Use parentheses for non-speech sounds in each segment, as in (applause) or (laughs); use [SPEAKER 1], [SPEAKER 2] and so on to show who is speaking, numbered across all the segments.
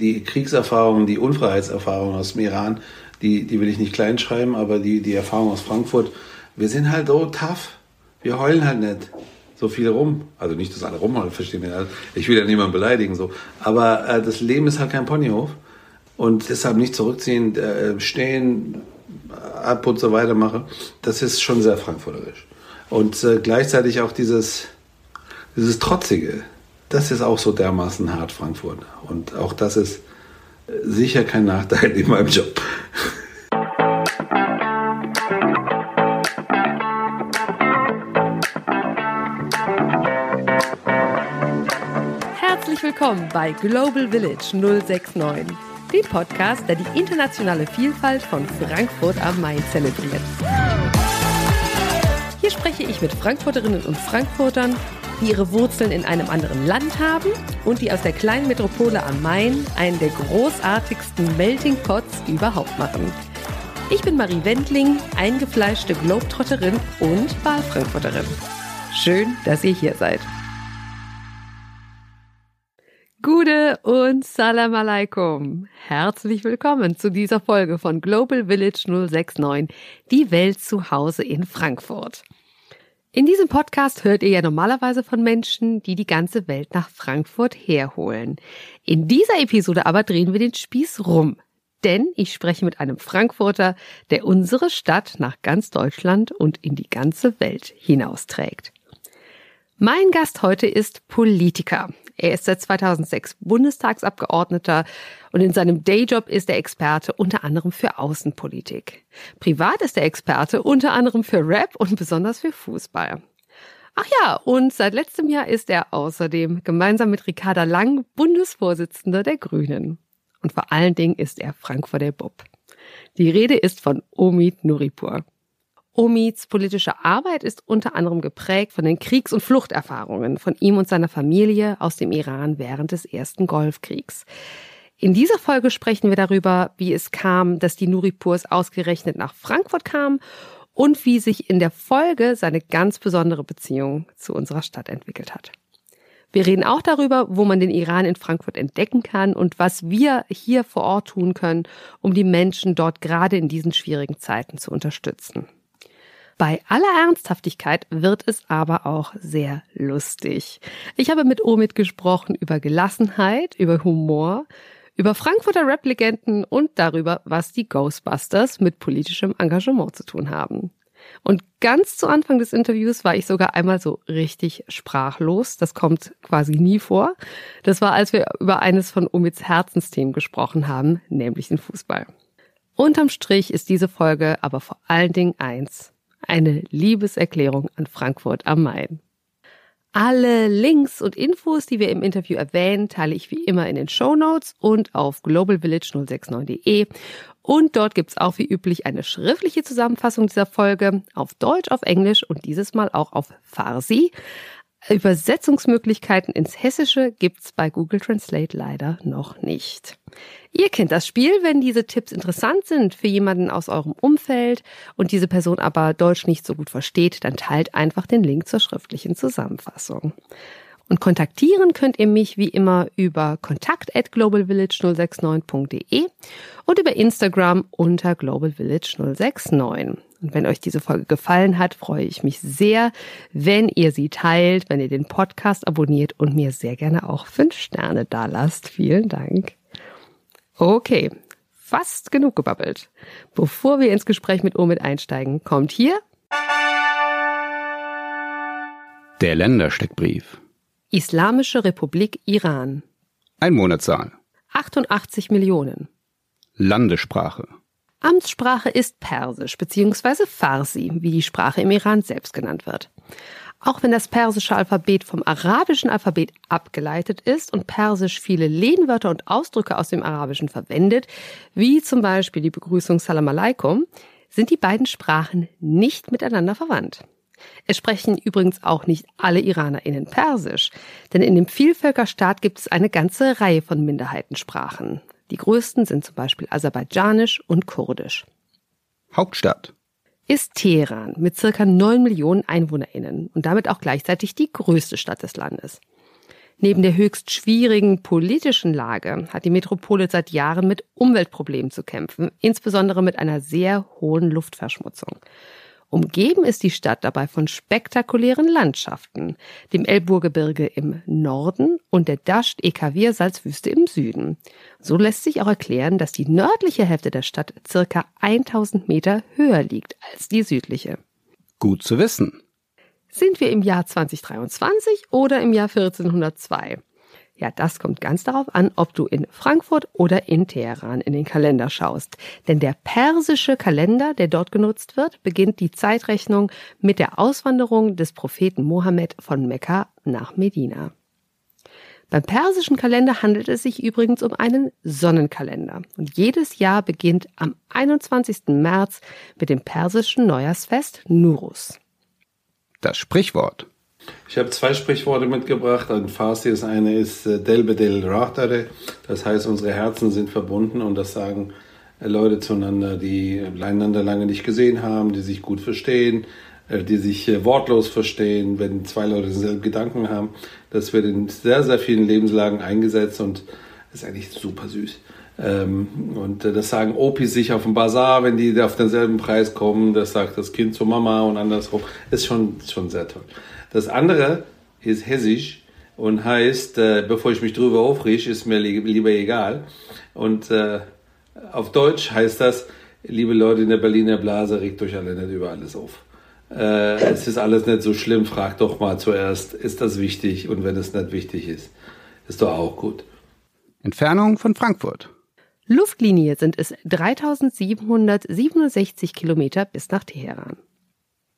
[SPEAKER 1] Die Kriegserfahrungen, die Unfreiheitserfahrungen aus dem Iran, die, die will ich nicht kleinschreiben, aber die, die Erfahrung aus Frankfurt, wir sind halt so tough. Wir heulen halt nicht so viel rum. Also nicht, dass alle rumheulen, verstehen wir. Ich will ja niemanden beleidigen, so. Aber äh, das Leben ist halt kein Ponyhof. Und deshalb nicht zurückziehen, äh, stehen, ab und so weiter mache, das ist schon sehr frankfurterisch. Und äh, gleichzeitig auch dieses, dieses Trotzige, das ist auch so dermaßen hart Frankfurt. Und auch das ist äh, sicher kein Nachteil (laughs) in meinem Job.
[SPEAKER 2] Herzlich willkommen bei Global Village 069, dem Podcast, der die internationale Vielfalt von Frankfurt am Main zelebriert. Hier spreche ich mit Frankfurterinnen und Frankfurtern, die ihre Wurzeln in einem anderen Land haben und die aus der kleinen Metropole am Main einen der großartigsten Melting Pots überhaupt machen. Ich bin Marie Wendling, eingefleischte Globetrotterin und Wahlfrankfurterin. Schön, dass ihr hier seid. Gude und Salam alaikum. Herzlich willkommen zu dieser Folge von Global Village 069, die Welt zu Hause in Frankfurt. In diesem Podcast hört ihr ja normalerweise von Menschen, die die ganze Welt nach Frankfurt herholen. In dieser Episode aber drehen wir den Spieß rum. Denn ich spreche mit einem Frankfurter, der unsere Stadt nach ganz Deutschland und in die ganze Welt hinausträgt. Mein Gast heute ist Politiker. Er ist seit 2006 Bundestagsabgeordneter und in seinem Dayjob ist er Experte unter anderem für Außenpolitik. Privat ist er Experte unter anderem für Rap und besonders für Fußball. Ach ja, und seit letztem Jahr ist er außerdem gemeinsam mit Ricarda Lang Bundesvorsitzender der Grünen. Und vor allen Dingen ist er Frankfurter Bub. Die Rede ist von Omid Nuripur. Omids politische Arbeit ist unter anderem geprägt von den Kriegs- und Fluchterfahrungen von ihm und seiner Familie aus dem Iran während des ersten Golfkriegs. In dieser Folge sprechen wir darüber, wie es kam, dass die Nuripurs ausgerechnet nach Frankfurt kamen und wie sich in der Folge seine ganz besondere Beziehung zu unserer Stadt entwickelt hat. Wir reden auch darüber, wo man den Iran in Frankfurt entdecken kann und was wir hier vor Ort tun können, um die Menschen dort gerade in diesen schwierigen Zeiten zu unterstützen. Bei aller Ernsthaftigkeit wird es aber auch sehr lustig. Ich habe mit Omid gesprochen über Gelassenheit, über Humor, über Frankfurter Rap-Legenden und darüber, was die Ghostbusters mit politischem Engagement zu tun haben. Und ganz zu Anfang des Interviews war ich sogar einmal so richtig sprachlos. Das kommt quasi nie vor. Das war, als wir über eines von Omids Herzensthemen gesprochen haben, nämlich den Fußball. Unterm Strich ist diese Folge aber vor allen Dingen eins. Eine Liebeserklärung an Frankfurt am Main. Alle Links und Infos, die wir im Interview erwähnen, teile ich wie immer in den Show Notes und auf globalvillage069.de. Und dort gibt's auch wie üblich eine schriftliche Zusammenfassung dieser Folge auf Deutsch, auf Englisch und dieses Mal auch auf Farsi. Übersetzungsmöglichkeiten ins Hessische gibt's bei Google Translate leider noch nicht. Ihr kennt das Spiel, wenn diese Tipps interessant sind für jemanden aus eurem Umfeld und diese Person aber Deutsch nicht so gut versteht, dann teilt einfach den Link zur schriftlichen Zusammenfassung. Und kontaktieren könnt ihr mich wie immer über kontakt at globalvillage069.de und über Instagram unter globalvillage069. Und wenn euch diese Folge gefallen hat, freue ich mich sehr, wenn ihr sie teilt, wenn ihr den Podcast abonniert und mir sehr gerne auch fünf Sterne da lasst. Vielen Dank. Okay, fast genug gebabbelt. Bevor wir ins Gespräch mit Omid einsteigen, kommt hier
[SPEAKER 3] der Ländersteckbrief.
[SPEAKER 2] Islamische Republik Iran.
[SPEAKER 3] Einwohnerzahl.
[SPEAKER 2] 88 Millionen.
[SPEAKER 3] Landessprache.
[SPEAKER 2] Amtssprache ist Persisch bzw. Farsi, wie die Sprache im Iran selbst genannt wird. Auch wenn das persische Alphabet vom arabischen Alphabet abgeleitet ist und Persisch viele Lehnwörter und Ausdrücke aus dem Arabischen verwendet, wie zum Beispiel die Begrüßung Salam alaikum, sind die beiden Sprachen nicht miteinander verwandt. Es sprechen übrigens auch nicht alle IranerInnen Persisch, denn in dem Vielvölkerstaat gibt es eine ganze Reihe von Minderheitensprachen. Die größten sind zum Beispiel Aserbaidschanisch und Kurdisch.
[SPEAKER 3] Hauptstadt
[SPEAKER 2] ist Teheran mit circa 9 Millionen EinwohnerInnen und damit auch gleichzeitig die größte Stadt des Landes. Neben der höchst schwierigen politischen Lage hat die Metropole seit Jahren mit Umweltproblemen zu kämpfen, insbesondere mit einer sehr hohen Luftverschmutzung. Umgeben ist die Stadt dabei von spektakulären Landschaften, dem Elburgebirge im Norden und der Dasht Ekavir Salzwüste im Süden. So lässt sich auch erklären, dass die nördliche Hälfte der Stadt circa 1000 Meter höher liegt als die südliche.
[SPEAKER 3] Gut zu wissen.
[SPEAKER 2] Sind wir im Jahr 2023 oder im Jahr 1402? Ja, das kommt ganz darauf an, ob du in Frankfurt oder in Teheran in den Kalender schaust. Denn der persische Kalender, der dort genutzt wird, beginnt die Zeitrechnung mit der Auswanderung des Propheten Mohammed von Mekka nach Medina. Beim persischen Kalender handelt es sich übrigens um einen Sonnenkalender. Und jedes Jahr beginnt am 21. März mit dem persischen Neujahrsfest Nurus.
[SPEAKER 3] Das Sprichwort.
[SPEAKER 1] Ich habe zwei Sprichworte mitgebracht. Ein Farsi, das eine ist äh, Delbe del Rahtare. Das heißt, unsere Herzen sind verbunden und das sagen äh, Leute zueinander, die einander lange nicht gesehen haben, die sich gut verstehen, äh, die sich wortlos verstehen, wenn zwei Leute dieselben Gedanken haben. Das wird in sehr, sehr vielen Lebenslagen eingesetzt und ist eigentlich super süß. Ähm, und das sagen Opis sich auf dem Bazar, wenn die auf denselben Preis kommen. Das sagt das Kind zur Mama und andersrum. Ist schon, schon sehr toll. Das andere ist hessisch und heißt, äh, bevor ich mich drüber aufrege, ist mir li lieber egal. Und äh, auf Deutsch heißt das, liebe Leute in der Berliner Blase, regt euch alle nicht über alles auf. Äh, es ist alles nicht so schlimm, fragt doch mal zuerst, ist das wichtig? Und wenn es nicht wichtig ist, ist doch auch gut.
[SPEAKER 3] Entfernung von Frankfurt.
[SPEAKER 2] Luftlinie sind es 3767 Kilometer bis nach Teheran.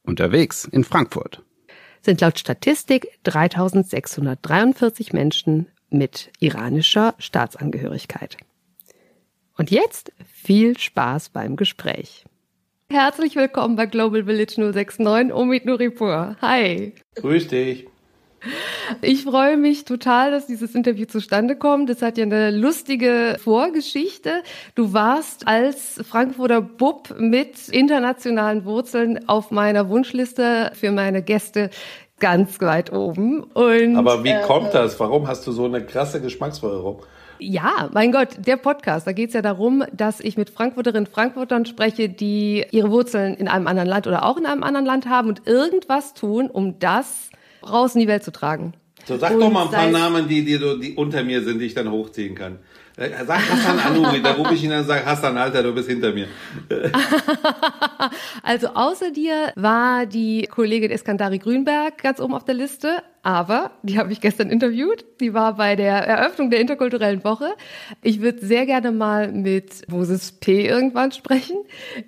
[SPEAKER 3] Unterwegs in Frankfurt
[SPEAKER 2] sind laut Statistik 3643 Menschen mit iranischer Staatsangehörigkeit. Und jetzt viel Spaß beim Gespräch. Herzlich willkommen bei Global Village 069, Omid Nuripur. Hi.
[SPEAKER 1] Grüß dich.
[SPEAKER 2] Ich freue mich total, dass dieses Interview zustande kommt. Das hat ja eine lustige Vorgeschichte. Du warst als Frankfurter Bub mit internationalen Wurzeln auf meiner Wunschliste für meine Gäste ganz weit oben. Und,
[SPEAKER 1] Aber wie äh, kommt das? Warum hast du so eine krasse Geschmacksverirrung?
[SPEAKER 2] Ja, mein Gott, der Podcast, da geht es ja darum, dass ich mit Frankfurterinnen und Frankfurtern spreche, die ihre Wurzeln in einem anderen Land oder auch in einem anderen Land haben und irgendwas tun, um das raus in die Welt zu tragen.
[SPEAKER 1] So, sag und doch mal ein paar Namen, die, die, die unter mir sind, die ich dann hochziehen kann. Äh, sag Hassan Anouri, da rufe ich ihn an und sage, Hassan, Alter, du bist hinter mir. (laughs)
[SPEAKER 2] also außer dir war die Kollegin Eskandari Grünberg ganz oben auf der Liste aber die habe ich gestern interviewt. Die war bei der Eröffnung der interkulturellen Woche. Ich würde sehr gerne mal mit Moses P. irgendwann sprechen.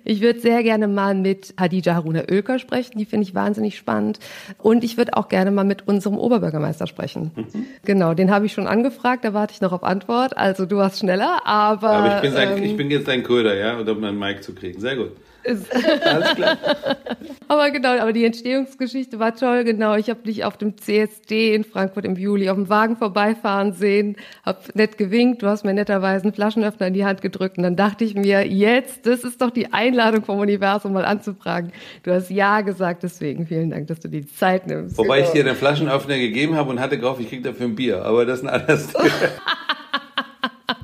[SPEAKER 2] Ich würde sehr gerne mal mit Hadija Haruna Oelker sprechen. Die finde ich wahnsinnig spannend. Und ich würde auch gerne mal mit unserem Oberbürgermeister sprechen. Mhm. Genau, den habe ich schon angefragt. Da warte ich noch auf Antwort. Also du warst schneller, aber...
[SPEAKER 1] Aber ich bin, sein, ähm, ich bin jetzt dein Köder, ja, um meinen Mic zu kriegen. Sehr gut. (laughs) Alles
[SPEAKER 2] klar. (laughs) aber genau, aber die Entstehungsgeschichte war toll, genau. Ich habe dich auf dem CSD in Frankfurt im Juli auf dem Wagen vorbeifahren sehen, hab nett gewinkt, du hast mir netterweise einen Flaschenöffner in die Hand gedrückt und dann dachte ich mir, jetzt, das ist doch die Einladung vom Universum mal anzufragen. Du hast Ja gesagt, deswegen vielen Dank, dass du die Zeit nimmst.
[SPEAKER 1] Wobei genau. ich dir den Flaschenöffner gegeben habe und hatte gehofft, ich krieg dafür ein Bier, aber das ist ein anderes (laughs) (laughs)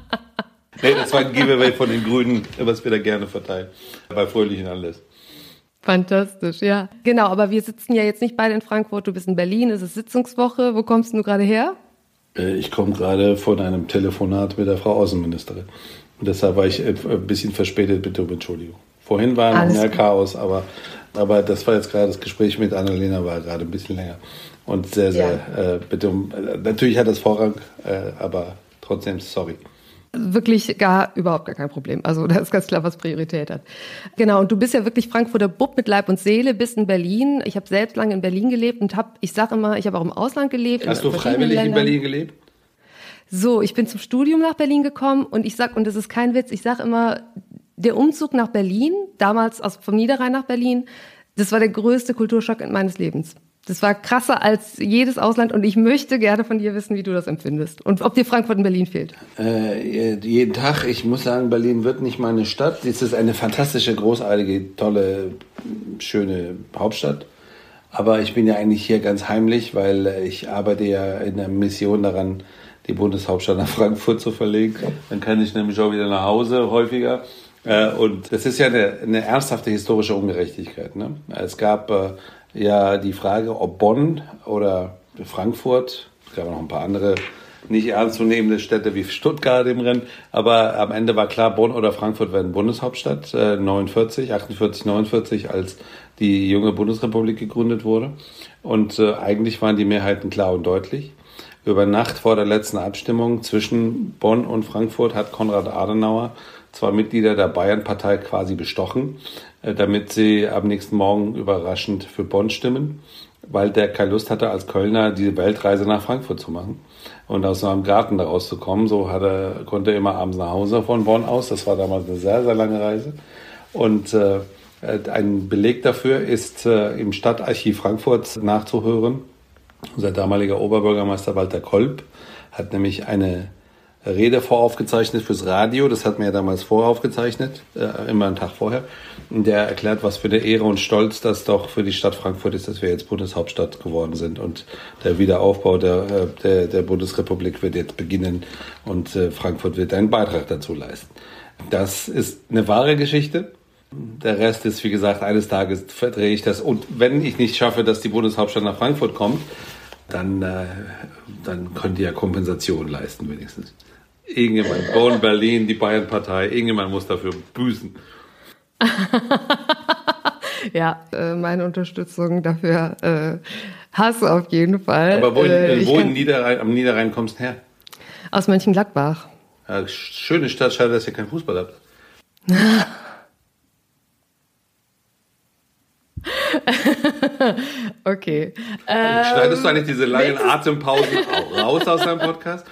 [SPEAKER 1] Nee, das war ein Giveaway von den Grünen, was wir da gerne verteilen. Bei fröhlichen Anlässen.
[SPEAKER 2] Fantastisch, ja. Genau, aber wir sitzen ja jetzt nicht beide in Frankfurt, du bist in Berlin, es ist Sitzungswoche. Wo kommst du gerade her?
[SPEAKER 1] Äh, ich komme gerade von einem Telefonat mit der Frau Außenministerin. Und deshalb war ich ein bisschen verspätet, bitte um Entschuldigung. Vorhin war noch mehr Chaos, aber, aber das war jetzt gerade das Gespräch mit Annalena, war gerade ein bisschen länger. Und sehr, sehr, ja. äh, bitte um, äh, natürlich hat das Vorrang, äh, aber trotzdem sorry
[SPEAKER 2] wirklich gar überhaupt gar kein Problem. Also (laughs) da ist ganz klar, was Priorität hat. Genau, und du bist ja wirklich Frankfurter Bub mit Leib und Seele, bist in Berlin. Ich habe selbst lange in Berlin gelebt und habe, ich sage immer, ich habe auch im Ausland gelebt.
[SPEAKER 1] Hast du freiwillig Ländern. in Berlin gelebt?
[SPEAKER 2] So, ich bin zum Studium nach Berlin gekommen und ich sag, und das ist kein Witz, ich sage immer, der Umzug nach Berlin, damals aus, vom Niederrhein nach Berlin, das war der größte Kulturschock meines Lebens. Das war krasser als jedes Ausland und ich möchte gerne von dir wissen, wie du das empfindest und ob dir Frankfurt und Berlin fehlt.
[SPEAKER 1] Äh, jeden Tag. Ich muss sagen, Berlin wird nicht meine Stadt. Es ist eine fantastische, großartige, tolle, schöne Hauptstadt. Aber ich bin ja eigentlich hier ganz heimlich, weil äh, ich arbeite ja in der Mission daran, die Bundeshauptstadt nach Frankfurt zu verlegen. Dann kann ich nämlich auch wieder nach Hause häufiger. Äh, und das ist ja eine, eine ernsthafte historische Ungerechtigkeit. Ne? Es gab äh, ja die Frage, ob Bonn oder Frankfurt, es gab noch ein paar andere nicht ernstzunehmende Städte wie Stuttgart im Rennen, aber am Ende war klar, Bonn oder Frankfurt werden Bundeshauptstadt, äh, 49, 48, 49, als die junge Bundesrepublik gegründet wurde. Und äh, eigentlich waren die Mehrheiten klar und deutlich. Über Nacht vor der letzten Abstimmung zwischen Bonn und Frankfurt hat Konrad Adenauer zwei Mitglieder der Bayernpartei quasi bestochen, äh, damit sie am nächsten Morgen überraschend für Bonn stimmen, weil der keine Lust hatte, als Kölner die Weltreise nach Frankfurt zu machen und aus seinem Garten da rauszukommen. So hat er, konnte er immer abends nach Hause von Bonn aus. Das war damals eine sehr, sehr lange Reise. Und äh, ein Beleg dafür ist äh, im Stadtarchiv Frankfurt nachzuhören. Unser damaliger Oberbürgermeister Walter Kolb hat nämlich eine Rede voraufgezeichnet fürs Radio. Das hat mir ja damals voraufgezeichnet, äh, immer einen Tag vorher. Der erklärt, was für eine Ehre und Stolz das doch für die Stadt Frankfurt ist, dass wir jetzt Bundeshauptstadt geworden sind. Und der Wiederaufbau der, äh, der, der Bundesrepublik wird jetzt beginnen und äh, Frankfurt wird einen Beitrag dazu leisten. Das ist eine wahre Geschichte. Der Rest ist, wie gesagt, eines Tages verdrehe ich das. Und wenn ich nicht schaffe, dass die Bundeshauptstadt nach Frankfurt kommt, dann, äh, dann können die ja Kompensation leisten wenigstens. Irgendjemand, Bonn, Berlin, die Bayern-Partei, irgendjemand muss dafür büßen. (laughs)
[SPEAKER 2] ja, äh, meine Unterstützung dafür äh, hast du auf jeden Fall.
[SPEAKER 1] Aber wo,
[SPEAKER 2] äh,
[SPEAKER 1] wo in Niederrhein, am Niederrhein kommst du her?
[SPEAKER 2] Aus Mönchengladbach.
[SPEAKER 1] Ja, schöne Stadt, schade, dass ihr keinen Fußball habt. (laughs)
[SPEAKER 2] okay.
[SPEAKER 1] Schneidest du eigentlich diese langen Atempausen (laughs) raus aus deinem Podcast?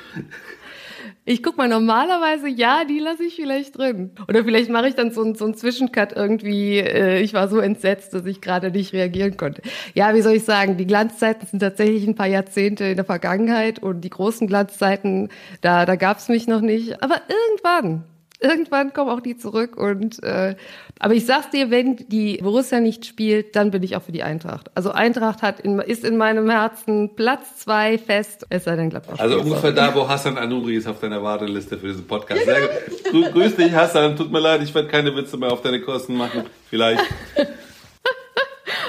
[SPEAKER 2] Ich guck mal, normalerweise ja, die lasse ich vielleicht drin. Oder vielleicht mache ich dann so, so einen Zwischencut irgendwie. Äh, ich war so entsetzt, dass ich gerade nicht reagieren konnte. Ja, wie soll ich sagen, die Glanzzeiten sind tatsächlich ein paar Jahrzehnte in der Vergangenheit und die großen Glanzzeiten, da, da gab's mich noch nicht. Aber irgendwann, irgendwann kommen auch die zurück. Und äh, aber ich sag's dir, wenn die Borussia nicht spielt, dann bin ich auch für die Eintracht. Also Eintracht hat in, ist in meinem Herzen Platz zwei fest. Es sei denn Gladbach.
[SPEAKER 1] Also ungefähr da, wo Hassan Anuri ist auf deiner Warteliste für diesen Podcast. Sehr gut. Grüß dich, Hassan. Tut mir leid, ich werde keine Witze mehr auf deine Kosten machen. Vielleicht. (laughs)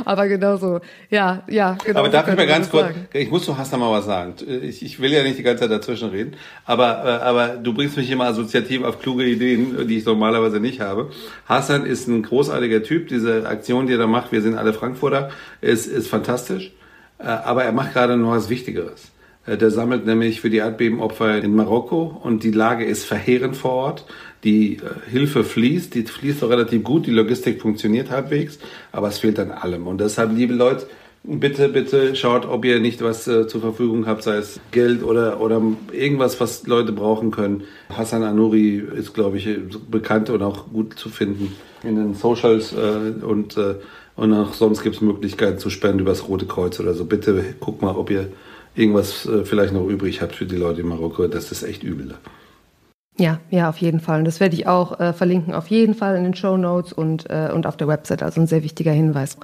[SPEAKER 2] Aber genauso, ja, ja, genau.
[SPEAKER 1] Aber darf ich mal ganz kurz, ich muss zu Hassan mal was sagen. Ich, ich will ja nicht die ganze Zeit dazwischen reden, aber, äh, aber du bringst mich immer assoziativ auf kluge Ideen, die ich normalerweise nicht habe. Hassan ist ein großartiger Typ. Diese Aktion, die er da macht, wir sind alle Frankfurter, ist, ist fantastisch. Äh, aber er macht gerade noch was Wichtigeres. Äh, der sammelt nämlich für die Erdbebenopfer in Marokko und die Lage ist verheerend vor Ort. Die äh, Hilfe fließt, die fließt doch relativ gut, die Logistik funktioniert halbwegs, aber es fehlt an allem. Und deshalb, liebe Leute, bitte, bitte schaut, ob ihr nicht was äh, zur Verfügung habt, sei es Geld oder, oder irgendwas, was Leute brauchen können. Hassan Anuri ist, glaube ich, bekannt und auch gut zu finden in den Socials äh, und, äh, und auch sonst gibt es Möglichkeiten zu spenden über das Rote Kreuz oder so. Bitte guckt mal, ob ihr irgendwas äh, vielleicht noch übrig habt für die Leute in Marokko. Das ist echt übel.
[SPEAKER 2] Ja, ja, auf jeden Fall. Und das werde ich auch äh, verlinken, auf jeden Fall in den Show Notes und, äh, und auf der Website. Also ein sehr wichtiger Hinweis.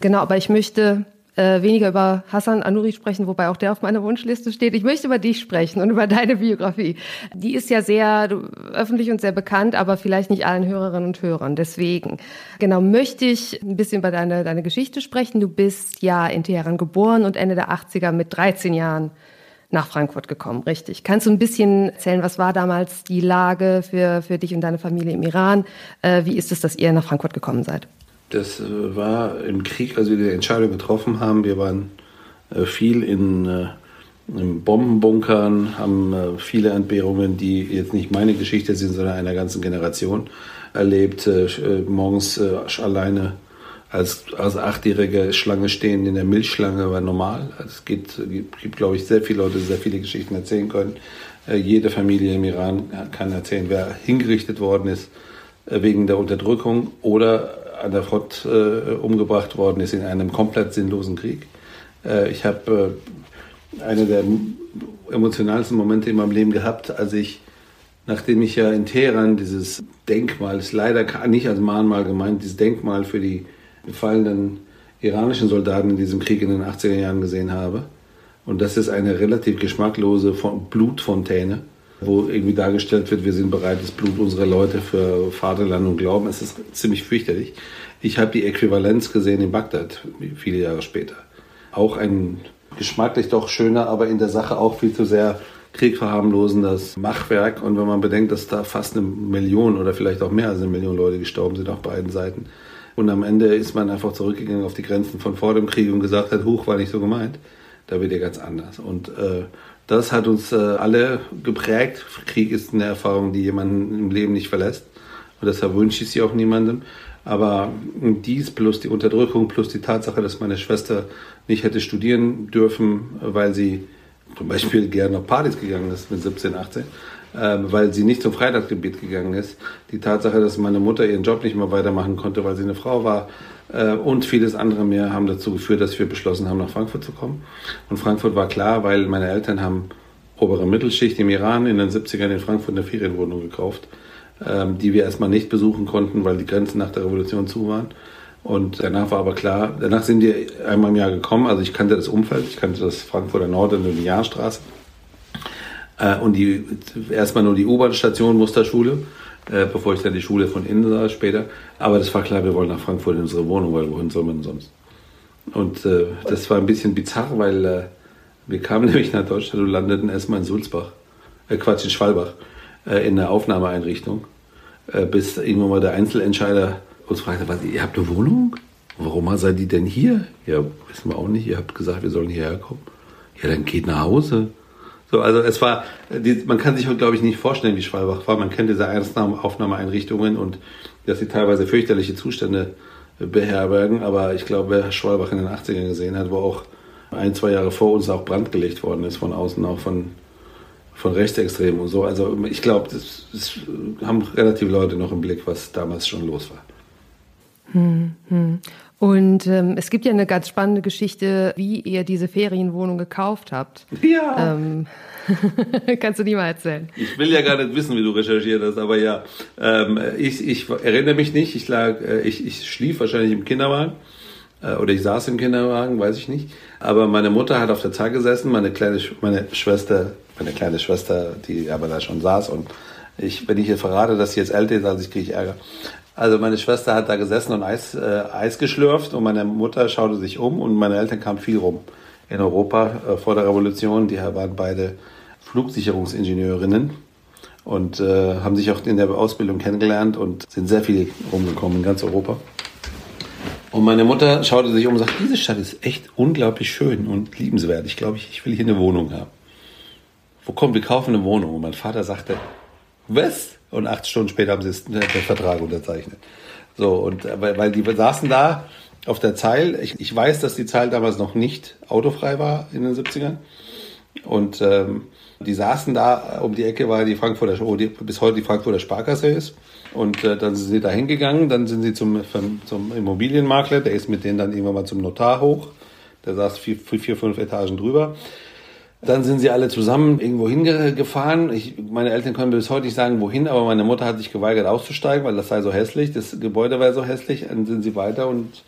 [SPEAKER 2] Genau, aber ich möchte äh, weniger über Hassan Anuri sprechen, wobei auch der auf meiner Wunschliste steht. Ich möchte über dich sprechen und über deine Biografie. Die ist ja sehr öffentlich und sehr bekannt, aber vielleicht nicht allen Hörerinnen und Hörern. Deswegen, genau, möchte ich ein bisschen über deine, deine Geschichte sprechen. Du bist ja in Teheran geboren und Ende der 80er mit 13 Jahren nach Frankfurt gekommen, richtig. Kannst du ein bisschen erzählen, was war damals die Lage für, für dich und deine Familie im Iran? Äh, wie ist es, dass ihr nach Frankfurt gekommen seid?
[SPEAKER 1] Das äh, war im Krieg, als wir die Entscheidung getroffen haben. Wir waren äh, viel in, äh, in Bombenbunkern, haben viele Entbehrungen, die jetzt nicht meine Geschichte sind, sondern einer ganzen Generation erlebt. Morgens alleine als, als achtjährige Schlange stehen in der Milchschlange war normal. Also es gibt, gibt, glaube ich, sehr viele Leute, die sehr viele Geschichten erzählen können. Jede Familie im Iran kann erzählen, wer hingerichtet worden ist wegen der Unterdrückung oder an der Front äh, umgebracht worden ist in einem komplett sinnlosen Krieg. Äh, ich habe äh, eine der emotionalsten Momente in meinem Leben gehabt, als ich, nachdem ich ja in Teheran dieses Denkmal, ist leider nicht als Mahnmal gemeint, dieses Denkmal für die Gefallenen iranischen Soldaten in diesem Krieg in den 80er Jahren gesehen habe. Und das ist eine relativ geschmacklose Blutfontäne, wo irgendwie dargestellt wird, wir sind bereit, das Blut unserer Leute für Vaterland und Glauben. Es ist ziemlich fürchterlich. Ich habe die Äquivalenz gesehen in Bagdad, viele Jahre später. Auch ein geschmacklich doch schöner, aber in der Sache auch viel zu sehr Krieg verharmlosendes Machwerk. Und wenn man bedenkt, dass da fast eine Million oder vielleicht auch mehr als eine Million Leute gestorben sind auf beiden Seiten. Und am Ende ist man einfach zurückgegangen auf die Grenzen von vor dem Krieg und gesagt hat, Huch, war nicht so gemeint. Da wird ja ganz anders. Und äh, das hat uns äh, alle geprägt. Krieg ist eine Erfahrung, die jemanden im Leben nicht verlässt. Und deshalb wünsche ich sie auch niemandem. Aber dies plus die Unterdrückung plus die Tatsache, dass meine Schwester nicht hätte studieren dürfen, weil sie zum Beispiel gerne auf Partys gegangen ist mit 17, 18, äh, weil sie nicht zum Freitagsgebet gegangen ist. Die Tatsache, dass meine Mutter ihren Job nicht mehr weitermachen konnte, weil sie eine Frau war äh, und vieles andere mehr haben dazu geführt, dass wir beschlossen haben, nach Frankfurt zu kommen. Und Frankfurt war klar, weil meine Eltern haben obere Mittelschicht im Iran in den 70ern in Frankfurt eine Ferienwohnung gekauft ähm, die wir erstmal nicht besuchen konnten, weil die Grenzen nach der Revolution zu waren. Und danach war aber klar, danach sind wir einmal im Jahr gekommen. Also ich kannte das Umfeld, ich kannte das Frankfurter Norden und die Jahrstraße. Äh, und die, erstmal nur die U-Bahn-Station Musterschule, äh, bevor ich dann die Schule von innen sah später. Aber das war klar, wir wollen nach Frankfurt in unsere Wohnung, weil wohin soll man sonst? Und äh, das war ein bisschen bizarr, weil äh, wir kamen (laughs) nämlich nach Deutschland und landeten erstmal in Sulzbach, äh, Quatsch, in Schwalbach, äh, in der Aufnahmeeinrichtung. Äh, bis irgendwann mal der Einzelentscheider uns fragte, was, ihr habt eine Wohnung? Warum seid ihr denn hier? Ja, wissen wir auch nicht. Ihr habt gesagt, wir sollen hierher kommen. Ja, dann geht nach Hause. So, also es war, die, man kann sich, glaube ich, nicht vorstellen, wie Schwalbach war. Man kennt diese Aufnahmeeinrichtungen und dass sie teilweise fürchterliche Zustände beherbergen. Aber ich glaube, wer Schwalbach in den 80ern gesehen hat, wo auch ein, zwei Jahre vor uns auch Brand gelegt worden ist, von außen auch von von Rechtsextremen und so. Also ich glaube, das, das, haben relativ Leute noch im Blick, was damals schon los war.
[SPEAKER 2] Hm, hm. Und ähm, es gibt ja eine ganz spannende Geschichte, wie ihr diese Ferienwohnung gekauft habt.
[SPEAKER 1] Ja.
[SPEAKER 2] Ähm, (laughs) kannst du die mal erzählen?
[SPEAKER 1] Ich will ja gar nicht wissen, wie du recherchiert hast, aber ja, ähm, ich, ich erinnere mich nicht. Ich lag, äh, ich, ich schlief wahrscheinlich im Kinderwagen äh, oder ich saß im Kinderwagen, weiß ich nicht. Aber meine Mutter hat auf der Zeit gesessen, meine kleine, meine Schwester meine kleine Schwester, die aber da schon saß. Und ich, wenn ich ihr verrate, dass sie jetzt älter ist, als ich kriege ich Ärger. Also meine Schwester hat da gesessen und Eis, äh, Eis geschlürft und meine Mutter schaute sich um und meine Eltern kamen viel rum in Europa äh, vor der Revolution. Die waren beide Flugsicherungsingenieurinnen und äh, haben sich auch in der Ausbildung kennengelernt und sind sehr viel rumgekommen in ganz Europa. Und meine Mutter schaute sich um und sagte, diese Stadt ist echt unglaublich schön und liebenswert. Ich glaube, ich, ich will hier eine Wohnung haben wo kommen, wir kaufen eine Wohnung. Und mein Vater sagte, was? Und acht Stunden später haben sie den Vertrag unterzeichnet. So, und äh, weil, weil die saßen da auf der Zeil. Ich, ich weiß, dass die Zeil damals noch nicht autofrei war in den 70ern. Und ähm, die saßen da um die Ecke, weil die Frankfurter, wo die, bis heute die Frankfurter Sparkasse ist. Und äh, dann sind sie da hingegangen, dann sind sie zum, zum Immobilienmakler, der ist mit denen dann irgendwann mal zum Notar hoch. Der saß vier, vier fünf Etagen drüber. Dann sind sie alle zusammen irgendwo hingefahren. Ich, meine Eltern können bis heute nicht sagen, wohin, aber meine Mutter hat sich geweigert auszusteigen, weil das sei so hässlich. Das Gebäude war so hässlich. Dann sind sie weiter und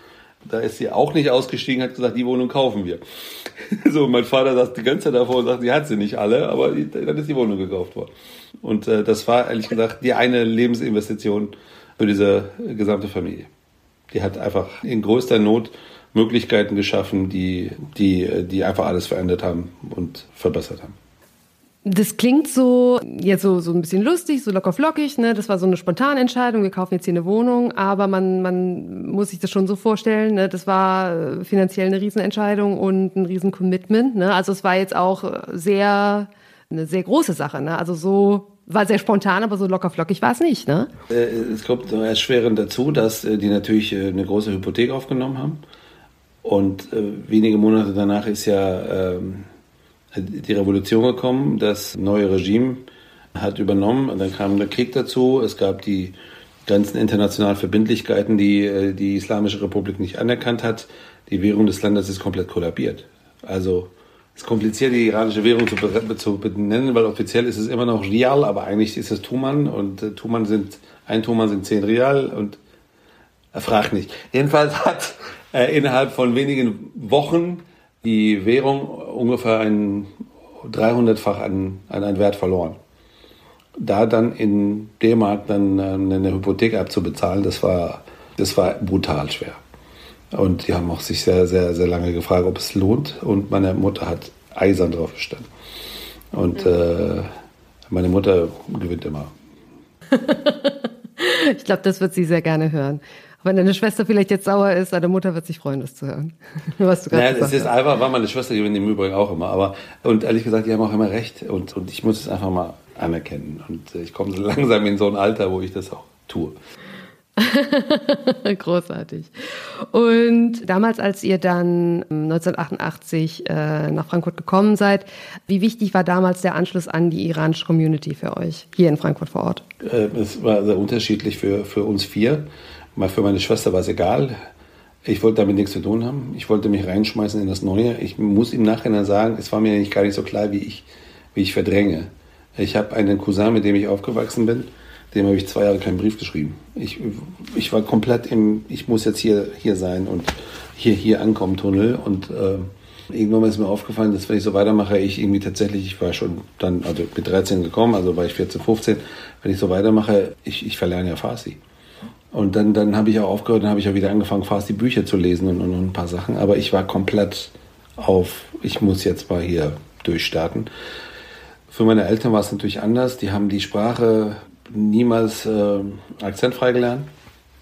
[SPEAKER 1] da ist sie auch nicht ausgestiegen, hat gesagt, die Wohnung kaufen wir. (laughs) so, mein Vater saß die ganze Zeit davor und sagt, sie hat sie nicht alle, aber dann ist die Wohnung gekauft worden. Und äh, das war ehrlich gesagt die eine Lebensinvestition für diese gesamte Familie. Die hat einfach in größter Not Möglichkeiten geschaffen, die, die, die einfach alles verändert haben und verbessert haben.
[SPEAKER 2] Das klingt so jetzt so, so ein bisschen lustig, so locker flockig, ne? Das war so eine spontane Entscheidung, wir kaufen jetzt hier eine Wohnung, aber man, man muss sich das schon so vorstellen, ne? Das war äh, finanziell eine Riesenentscheidung und ein Riesen-Commitment, ne? Also es war jetzt auch sehr, eine sehr große Sache, ne? Also so war sehr spontan, aber so locker flockig war es nicht, ne?
[SPEAKER 1] Äh, es kommt erschwerend dazu, dass äh, die natürlich eine große Hypothek aufgenommen haben und äh, wenige Monate danach ist ja ähm, die Revolution gekommen, das neue Regime hat übernommen und dann kam der Krieg dazu. Es gab die ganzen internationalen Verbindlichkeiten, die äh, die Islamische Republik nicht anerkannt hat. Die Währung des Landes ist komplett kollabiert. Also es ist kompliziert, die iranische Währung zu, zu benennen, weil offiziell ist es immer noch Rial, aber eigentlich ist es Tuman und äh, Tuman sind, ein Tuman sind zehn Rial und er fragt nicht. Jedenfalls hat äh, innerhalb von wenigen Wochen die Währung ungefähr ein 300-fach an, an einen Wert verloren. Da dann in D-Mark dann äh, eine Hypothek abzubezahlen, das war, das war brutal schwer. Und die haben auch sich sehr, sehr, sehr lange gefragt, ob es lohnt. Und meine Mutter hat eisern drauf gestanden. Und äh, meine Mutter gewinnt immer. (laughs)
[SPEAKER 2] ich glaube, das wird sie sehr gerne hören. Wenn deine Schwester vielleicht jetzt sauer ist, deine Mutter wird sich freuen, das zu hören. (laughs)
[SPEAKER 1] Was du naja, es ist einfach, war meine Schwester gewinnt im Übrigen auch immer. Aber, und ehrlich gesagt, die haben auch immer recht. Und, und ich muss es einfach mal anerkennen. Und ich komme so (laughs) langsam in so ein Alter, wo ich das auch tue. (laughs)
[SPEAKER 2] Großartig. Und damals, als ihr dann 1988 äh, nach Frankfurt gekommen seid, wie wichtig war damals der Anschluss an die iranische Community für euch hier in Frankfurt vor Ort?
[SPEAKER 1] Äh, es war sehr unterschiedlich für, für uns vier. Mal für meine Schwester war es egal. Ich wollte damit nichts zu tun haben. Ich wollte mich reinschmeißen in das Neue. Ich muss im Nachhinein sagen, es war mir nicht gar nicht so klar, wie ich, wie ich verdränge. Ich habe einen Cousin, mit dem ich aufgewachsen bin dem habe ich zwei Jahre keinen Brief geschrieben. Ich, ich war komplett im, ich muss jetzt hier, hier sein und hier, hier ankommen, Tunnel. Und äh, irgendwann ist mir aufgefallen, dass wenn ich so weitermache, ich irgendwie tatsächlich, ich war schon dann, also mit 13 gekommen, also war ich 14, 15, wenn ich so weitermache, ich, ich verlerne ja Farsi. Und dann, dann habe ich auch aufgehört, dann habe ich auch wieder angefangen, Farsi Bücher zu lesen und, und, und ein paar Sachen. Aber ich war komplett auf, ich muss jetzt mal hier durchstarten. Für meine Eltern war es natürlich anders. Die haben die Sprache niemals äh, akzentfrei gelernt,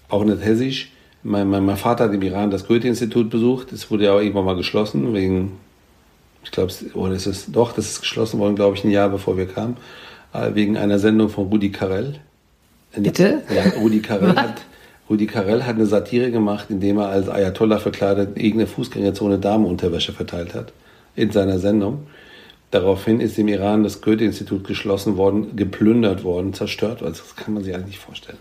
[SPEAKER 1] auch nicht Hessisch. Mein, mein, mein, Vater hat im Iran das Goethe-Institut besucht. Das wurde ja auch irgendwann mal geschlossen, wegen, ich glaube, oder ist es doch, das ist geschlossen worden, glaube ich, ein Jahr bevor wir kamen, äh, wegen einer Sendung von Rudi Carell.
[SPEAKER 2] Bitte?
[SPEAKER 1] Ja, Rudi Carell hat. Rudi Carell hat eine Satire gemacht, indem er als Ayatollah verkleidet irgendeine Fußgängerzone Damenunterwäsche verteilt hat in seiner Sendung. Daraufhin ist im Iran das Goethe-Institut geschlossen worden, geplündert worden, zerstört worden. Das kann man sich eigentlich nicht vorstellen.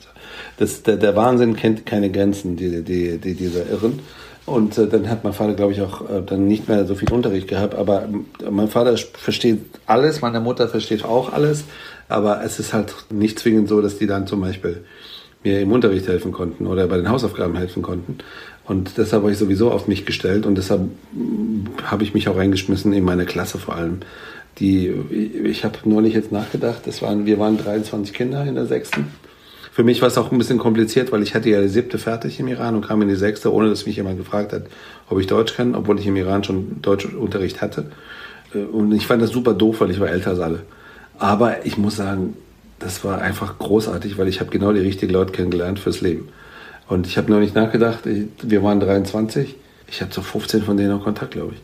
[SPEAKER 1] Das, der, der Wahnsinn kennt keine Grenzen, die, die, die, dieser Irren. Und äh, dann hat mein Vater, glaube ich, auch äh, dann nicht mehr so viel Unterricht gehabt. Aber äh, mein Vater versteht alles, meine Mutter versteht auch alles. Aber es ist halt nicht zwingend so, dass die dann zum Beispiel mir im Unterricht helfen konnten oder bei den Hausaufgaben helfen konnten. Und deshalb habe ich sowieso auf mich gestellt und deshalb habe ich mich auch reingeschmissen in meine Klasse vor allem. Die, ich habe neulich jetzt nachgedacht, das waren, wir waren 23 Kinder in der sechsten. Für mich war es auch ein bisschen kompliziert, weil ich hatte ja die siebte fertig im Iran und kam in die sechste, ohne dass mich jemand gefragt hat, ob ich Deutsch kann, obwohl ich im Iran schon Deutschunterricht hatte. Und ich fand das super doof, weil ich war älter als alle. Aber ich muss sagen, das war einfach großartig, weil ich habe genau die richtigen Leute kennengelernt fürs Leben. Und ich habe noch nicht nachgedacht, wir waren 23, ich habe zu 15 von denen noch Kontakt, glaube ich.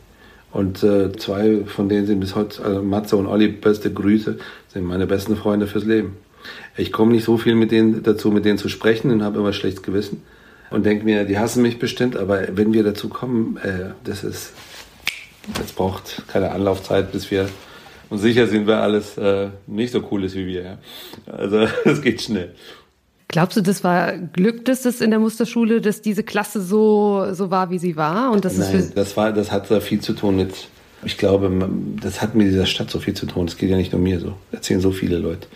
[SPEAKER 1] Und äh, zwei von denen sind bis heute, also Matze und Olli, beste Grüße, sind meine besten Freunde fürs Leben. Ich komme nicht so viel mit denen dazu, mit denen zu sprechen und habe immer schlechtes Gewissen und denke mir, die hassen mich bestimmt, aber wenn wir dazu kommen, äh, das ist, das braucht keine Anlaufzeit, bis wir und sicher sind, wer alles äh, nicht so cool ist wie wir. Ja? Also (laughs) es geht schnell.
[SPEAKER 2] Glaubst du, das war Glück, dass das in der Musterschule, dass diese Klasse so, so war, wie sie war? Und das
[SPEAKER 1] Nein, ist das war, das hat viel zu tun mit, ich glaube, das hat mit dieser Stadt so viel zu tun. Das geht ja nicht nur mir so. Erzählen so viele Leute.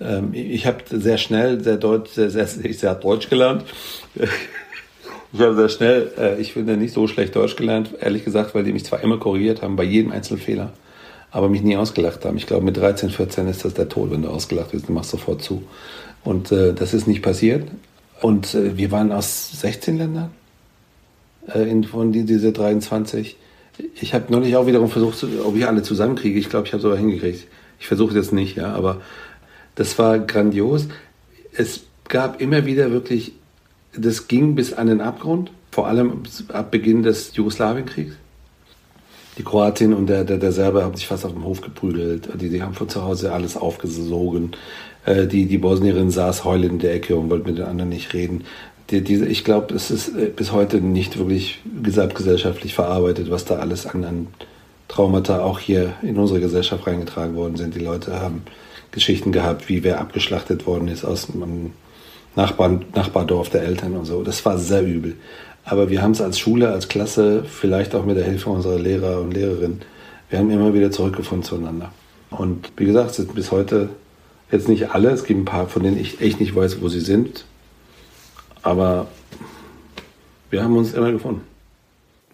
[SPEAKER 1] Ähm, ich habe sehr schnell sehr deutsch, sehr, sehr, sehr Deutsch gelernt. (laughs) Ich habe sehr schnell, äh, ich finde nicht so schlecht Deutsch gelernt, ehrlich gesagt, weil die mich zwar immer korrigiert haben bei jedem einzelnen Fehler, aber mich nie ausgelacht haben. Ich glaube, mit 13, 14 ist das der Tod, wenn du ausgelacht wirst, du machst sofort zu. Und äh, das ist nicht passiert. Und äh, wir waren aus 16 Ländern äh, in, von die, diese 23. Ich habe neulich auch wiederum versucht, ob ich alle zusammenkriege. Ich glaube, ich habe sogar hingekriegt. Ich versuche das nicht, ja, aber das war grandios. Es gab immer wieder wirklich, das ging bis an den Abgrund, vor allem ab Beginn des Jugoslawienkriegs. Die Kroatin und der, der, der Serber haben sich fast auf dem Hof geprügelt. Die, die haben von zu Hause alles aufgesogen. Äh, die, die Bosnierin saß heulend in der Ecke und wollte mit den anderen nicht reden. Die, diese, ich glaube, es ist äh, bis heute nicht wirklich gesamtgesellschaftlich verarbeitet, was da alles an, an Traumata auch hier in unsere Gesellschaft reingetragen worden sind. Die Leute haben Geschichten gehabt, wie wer abgeschlachtet worden ist aus einem Nachbarn, Nachbardorf der Eltern und so. Das war sehr übel. Aber wir haben es als Schule, als Klasse, vielleicht auch mit der Hilfe unserer Lehrer und Lehrerinnen, wir haben immer wieder zurückgefunden zueinander. Und wie gesagt, sind bis heute Jetzt nicht alle, es gibt ein paar, von denen ich echt nicht weiß, wo sie sind. Aber wir haben uns immer gefunden.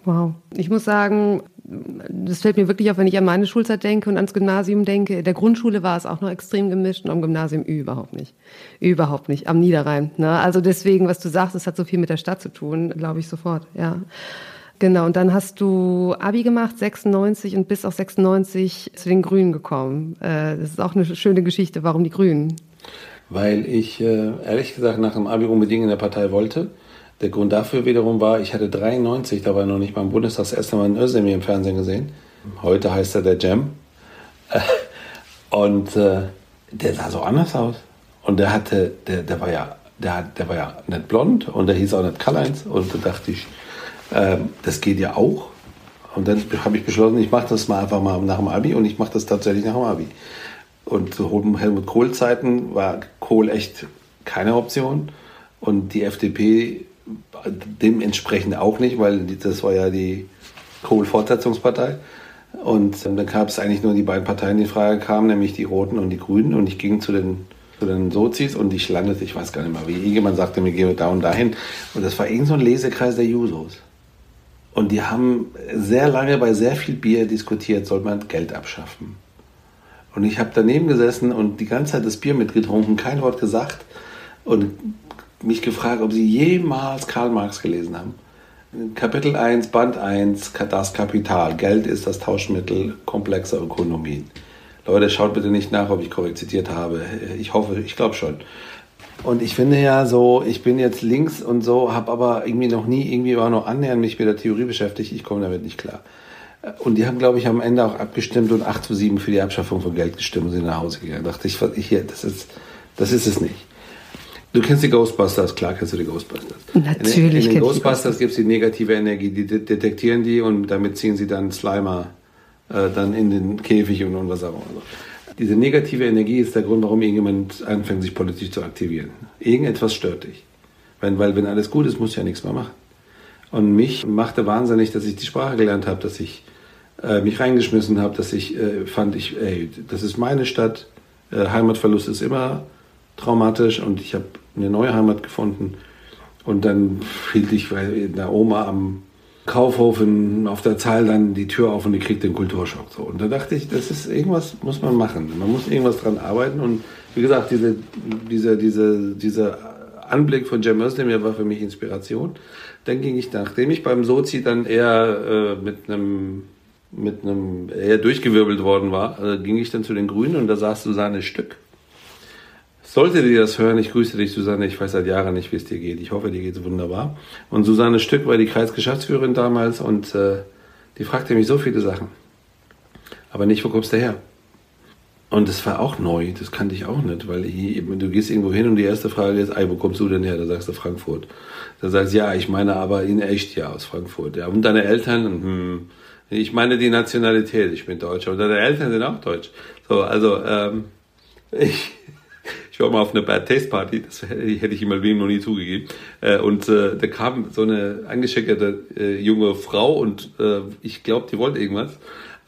[SPEAKER 2] Wow. Ich muss sagen, das fällt mir wirklich auf, wenn ich an meine Schulzeit denke und ans Gymnasium denke. In der Grundschule war es auch noch extrem gemischt und am Gymnasium überhaupt nicht. Überhaupt nicht. Am Niederrhein. Ne? Also deswegen, was du sagst, es hat so viel mit der Stadt zu tun, glaube ich sofort, ja. Genau, und dann hast du Abi gemacht, 96 und bis auf 96 zu den Grünen gekommen. Äh, das ist auch eine schöne Geschichte. Warum die Grünen?
[SPEAKER 1] Weil ich äh, ehrlich gesagt nach dem Abi unbedingt in der Partei wollte der Grund dafür wiederum war, ich hatte 93, da war noch nicht beim Bundestag, das erste Mal einen Özdemir im Fernsehen gesehen. Heute heißt er der Jam. (laughs) Und äh, der sah so anders aus. Und der hatte, der, der war ja, der, der war ja nicht blond und der hieß auch nicht Karl-Heinz. Und da dachte ich, äh, das geht ja auch. Und dann habe ich beschlossen, ich mache das mal einfach mal nach dem Abi und ich mache das tatsächlich nach dem Abi. Und zu Helmut Kohl-Zeiten war Kohl echt keine Option. Und die FDP dementsprechend auch nicht, weil das war ja die Kohl-Fortsetzungspartei. Und dann gab es eigentlich nur die beiden Parteien, die in Frage kamen, nämlich die Roten und die Grünen. Und ich ging zu den, zu den Sozis und ich landete, ich weiß gar nicht mehr wie, irgendjemand sagte mir, gehen wir da und dahin. Und das war irgend so ein Lesekreis der Jusos. Und die haben sehr lange bei sehr viel Bier diskutiert, soll man Geld abschaffen. Und ich habe daneben gesessen und die ganze Zeit das Bier mitgetrunken, kein Wort gesagt. Und mich gefragt, ob Sie jemals Karl Marx gelesen haben. Kapitel 1, Band 1, das Kapital. Geld ist das Tauschmittel komplexer Ökonomien. Leute, schaut bitte nicht nach, ob ich korrekt zitiert habe. Ich hoffe, ich glaube schon. Und ich finde ja so, ich bin jetzt links und so, habe aber irgendwie noch nie irgendwie war noch annähernd mich mit der Theorie beschäftigt. Ich komme damit nicht klar. Und die haben, glaube ich, am Ende auch abgestimmt und 8 zu 7 für die Abschaffung von Geld gestimmt und sind nach Hause gegangen. Da dachte ich, hier, das ist, das ist es nicht. Du kennst die Ghostbusters, klar kennst du die Ghostbusters.
[SPEAKER 2] Natürlich.
[SPEAKER 1] In, in den Ghostbusters gibt es die negative Energie, die detektieren die und damit ziehen sie dann Slimer äh, dann in den Käfig und, und was auch immer. Diese negative Energie ist der Grund, warum irgendjemand anfängt, sich politisch zu aktivieren. Irgendetwas stört dich. Weil, weil wenn alles gut ist, musst du ja nichts mehr machen. Und mich machte wahnsinnig, dass ich die Sprache gelernt habe, dass ich äh, mich reingeschmissen habe, dass ich äh, fand, ich, ey, das ist meine Stadt, äh, Heimatverlust ist immer traumatisch und ich habe eine neue Heimat gefunden. Und dann hielt ich bei der Oma am Kaufhof in, auf der Zahl dann die Tür auf und die kriegt den Kulturschock. So. Und da dachte ich, das ist irgendwas muss man machen. Man muss irgendwas dran arbeiten. Und wie gesagt, diese, diese, diese, dieser Anblick von Cem Özdemir war für mich Inspiration. Dann ging ich, nachdem ich beim Sozi dann eher äh, mit einem mit einem eher durchgewirbelt worden war, äh, ging ich dann zu den Grünen und da saß Susanne Stück sollte dir das hören, ich grüße dich, Susanne. Ich weiß seit Jahren nicht, wie es dir geht. Ich hoffe, dir geht es wunderbar. Und Susanne Stück war die Kreisgeschäftsführerin damals und äh, die fragte mich so viele Sachen. Aber nicht, wo kommst du her? Und das war auch neu, das kannte ich auch nicht, weil ich, du gehst irgendwo hin und die erste Frage ist, ey, wo kommst du denn her? Da sagst du Frankfurt. Da sagst du, ja, ich meine aber in echt ja aus Frankfurt. Ja, und deine Eltern, hm, ich meine die Nationalität, ich bin Deutscher und deine Eltern sind auch Deutsch. So, also, ähm, (laughs) ich, ich war mal auf einer Bad Taste Party, das hätte ich ihm mal wem noch nie zugegeben. Äh, und äh, da kam so eine angeschickerte äh, junge Frau und äh, ich glaube, die wollte irgendwas.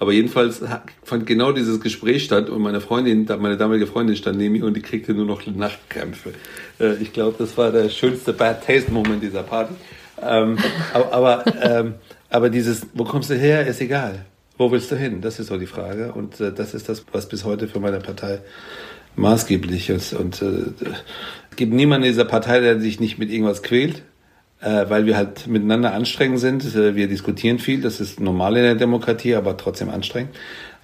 [SPEAKER 1] Aber jedenfalls fand genau dieses Gespräch statt und meine Freundin, meine damalige Freundin stand neben mir und die kriegte nur noch Nachtkrämpfe. Äh, ich glaube, das war der schönste Bad Taste Moment dieser Party. Ähm, (laughs) aber aber, ähm, aber dieses, wo kommst du her, ist egal. Wo willst du hin? Das ist so die Frage. Und äh, das ist das, was bis heute für meine Partei maßgeblich ist. Und äh, es gibt niemanden in dieser Partei, der sich nicht mit irgendwas quält, äh, weil wir halt miteinander anstrengend sind. Äh, wir diskutieren viel, das ist normal in der Demokratie, aber trotzdem anstrengend.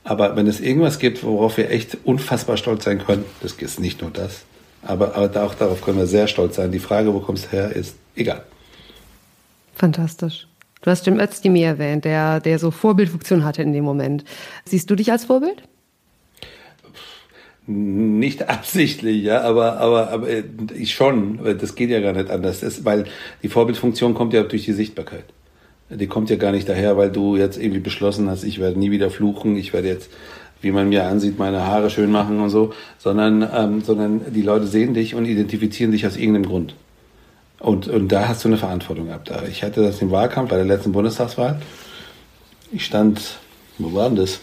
[SPEAKER 1] Aber wenn es irgendwas gibt, worauf wir echt unfassbar stolz sein können, das ist nicht nur das, aber, aber auch darauf können wir sehr stolz sein. Die Frage, wo kommst du her, ist egal.
[SPEAKER 2] Fantastisch. Du hast Jim Özdemir erwähnt, der, der so Vorbildfunktion hatte in dem Moment. Siehst du dich als Vorbild?
[SPEAKER 1] Nicht (laughs) absichtlich, ja, aber, aber, aber äh, ich schon. Das geht ja gar nicht anders. Das, weil die Vorbildfunktion kommt ja durch die Sichtbarkeit. Die kommt ja gar nicht daher, weil du jetzt irgendwie beschlossen hast, ich werde nie wieder fluchen, ich werde jetzt, wie man mir ansieht, meine Haare schön machen und so, sondern, ähm, sondern die Leute sehen dich und identifizieren dich aus irgendeinem Grund. Und, und da hast du eine Verantwortung ab. Ich hatte das im Wahlkampf bei der letzten Bundestagswahl. Ich stand, wo war denn das?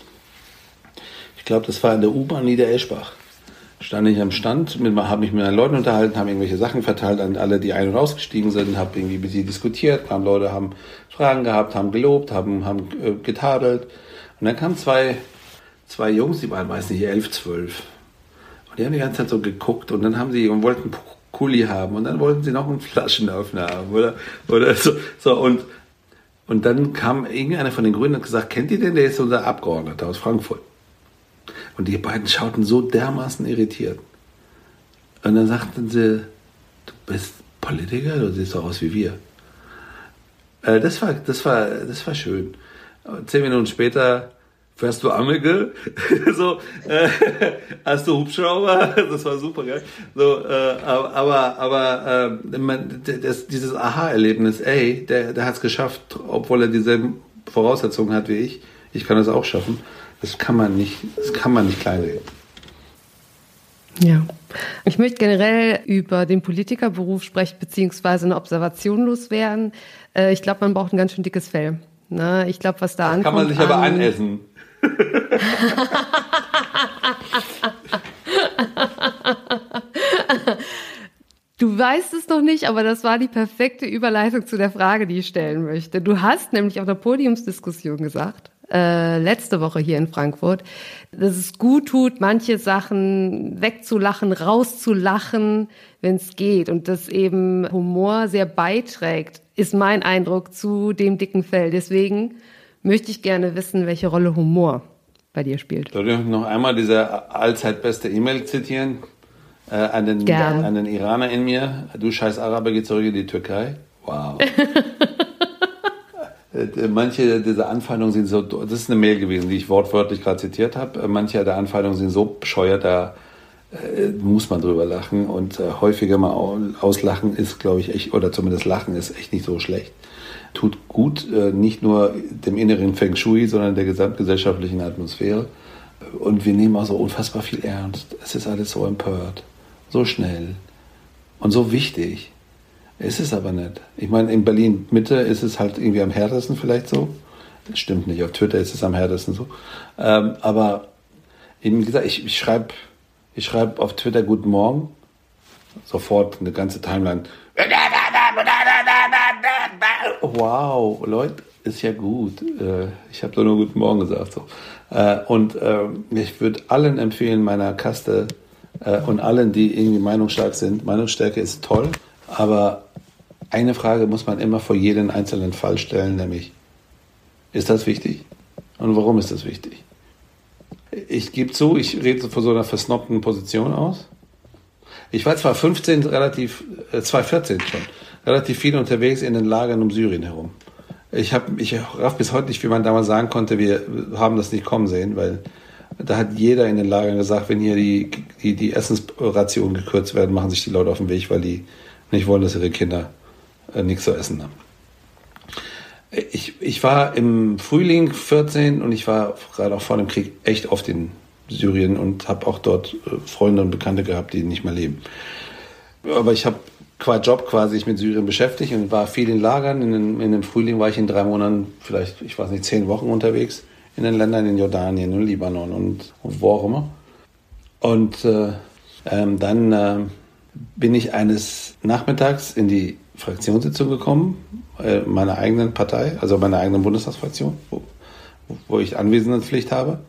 [SPEAKER 1] Glaube, das war in der U-Bahn Niedereschbach. stand ich am Stand, habe mich mit meinen Leuten unterhalten, habe irgendwelche Sachen verteilt an alle, die ein- und ausgestiegen sind, habe irgendwie mit sie diskutiert, kamen Leute, haben Fragen gehabt, haben gelobt, haben, haben äh, getadelt. Und dann kamen zwei, zwei Jungs, die waren, weiß nicht, elf, zwölf. Und die haben die ganze Zeit so geguckt und dann haben sie und wollten Kuli haben und dann wollten sie noch einen Flaschenöffner haben oder, oder so, so und, und dann kam irgendeiner von den Grünen und gesagt, kennt ihr den, der ist unser Abgeordneter aus Frankfurt. Und die beiden schauten so dermaßen irritiert. Und dann sagten sie, du bist Politiker, du siehst so aus wie wir. Äh, das, war, das, war, das war schön. Zehn Minuten später fährst du Ammige, (laughs) so, äh, hast du Hubschrauber, das war super geil. So, äh, aber, aber äh, man, das, dieses Aha-Erlebnis, ey, der, der hat es geschafft, obwohl er dieselben Voraussetzungen hat wie ich. Ich kann das auch schaffen. Das kann man nicht, das kann man nicht kleinreden.
[SPEAKER 2] Ja. Ich möchte generell über den Politikerberuf sprechen, beziehungsweise eine Observation loswerden. Äh, ich glaube, man braucht ein ganz schön dickes Fell. Na, ich glaube, was da ankommt.
[SPEAKER 1] Kann man sich aber an anessen.
[SPEAKER 2] Du weißt es noch nicht, aber das war die perfekte Überleitung zu der Frage, die ich stellen möchte. Du hast nämlich auf der Podiumsdiskussion gesagt, äh, letzte Woche hier in Frankfurt, dass es gut tut, manche Sachen wegzulachen, rauszulachen, wenn es geht. Und dass eben Humor sehr beiträgt, ist mein Eindruck zu dem dicken Fell. Deswegen möchte ich gerne wissen, welche Rolle Humor bei dir spielt.
[SPEAKER 1] Soll ich noch einmal diese allzeit beste E-Mail zitieren? Äh, an, den,
[SPEAKER 2] Gern.
[SPEAKER 1] an den Iraner in mir. Du scheiß Araber, geh zurück in die Türkei. Wow. (laughs) Äh, manche dieser Anfeindungen sind so, das ist eine Mail gewesen, die ich wortwörtlich gerade zitiert habe. Äh, manche der Anfeindungen sind so bescheuert, da äh, muss man drüber lachen und äh, häufiger mal auslachen ist, glaube ich, echt, oder zumindest lachen ist echt nicht so schlecht. Tut gut, äh, nicht nur dem inneren Feng Shui, sondern der gesamtgesellschaftlichen Atmosphäre. Und wir nehmen auch so unfassbar viel ernst. Es ist alles so empört, so schnell und so wichtig. Ist es aber nicht. Ich meine, in Berlin Mitte ist es halt irgendwie am härtesten vielleicht so. Das stimmt nicht. Auf Twitter ist es am härtesten so. Ähm, aber eben gesagt, ich, ich schreibe ich schreib auf Twitter Guten Morgen. Sofort eine ganze Timeline. Wow, Leute, ist ja gut. Äh, ich habe doch nur Guten Morgen gesagt. So. Äh, und ähm, ich würde allen empfehlen, meiner Kaste äh, und allen, die irgendwie meinungsstark sind. Meinungsstärke ist toll, aber eine Frage muss man immer vor jedem einzelnen Fall stellen, nämlich, ist das wichtig? Und warum ist das wichtig? Ich gebe zu, ich rede von so einer versnobten Position aus. Ich war zwar 15, relativ, äh, 2014 schon, relativ viel unterwegs in den Lagern um Syrien herum. Ich habe, ich raff bis heute nicht, wie man damals sagen konnte, wir haben das nicht kommen sehen, weil da hat jeder in den Lagern gesagt, wenn hier die, die, die Essensrationen gekürzt werden, machen sich die Leute auf den Weg, weil die nicht wollen, dass ihre Kinder äh, nichts zu essen haben. Ich, ich war im Frühling 14 und ich war gerade auch vor dem Krieg echt oft in Syrien und habe auch dort äh, Freunde und Bekannte gehabt, die nicht mehr leben. Aber ich habe qua Job quasi sich mit Syrien beschäftigt und war viel in Lagern. In, den, in dem Frühling war ich in drei Monaten, vielleicht, ich weiß nicht, zehn Wochen unterwegs in den Ländern in Jordanien und Libanon und, und wo auch immer. Und äh, ähm, dann äh, bin ich eines Nachmittags in die Fraktionssitzung gekommen, äh, meiner eigenen Partei, also meiner eigenen Bundestagsfraktion, wo, wo ich Anwesenheitspflicht habe.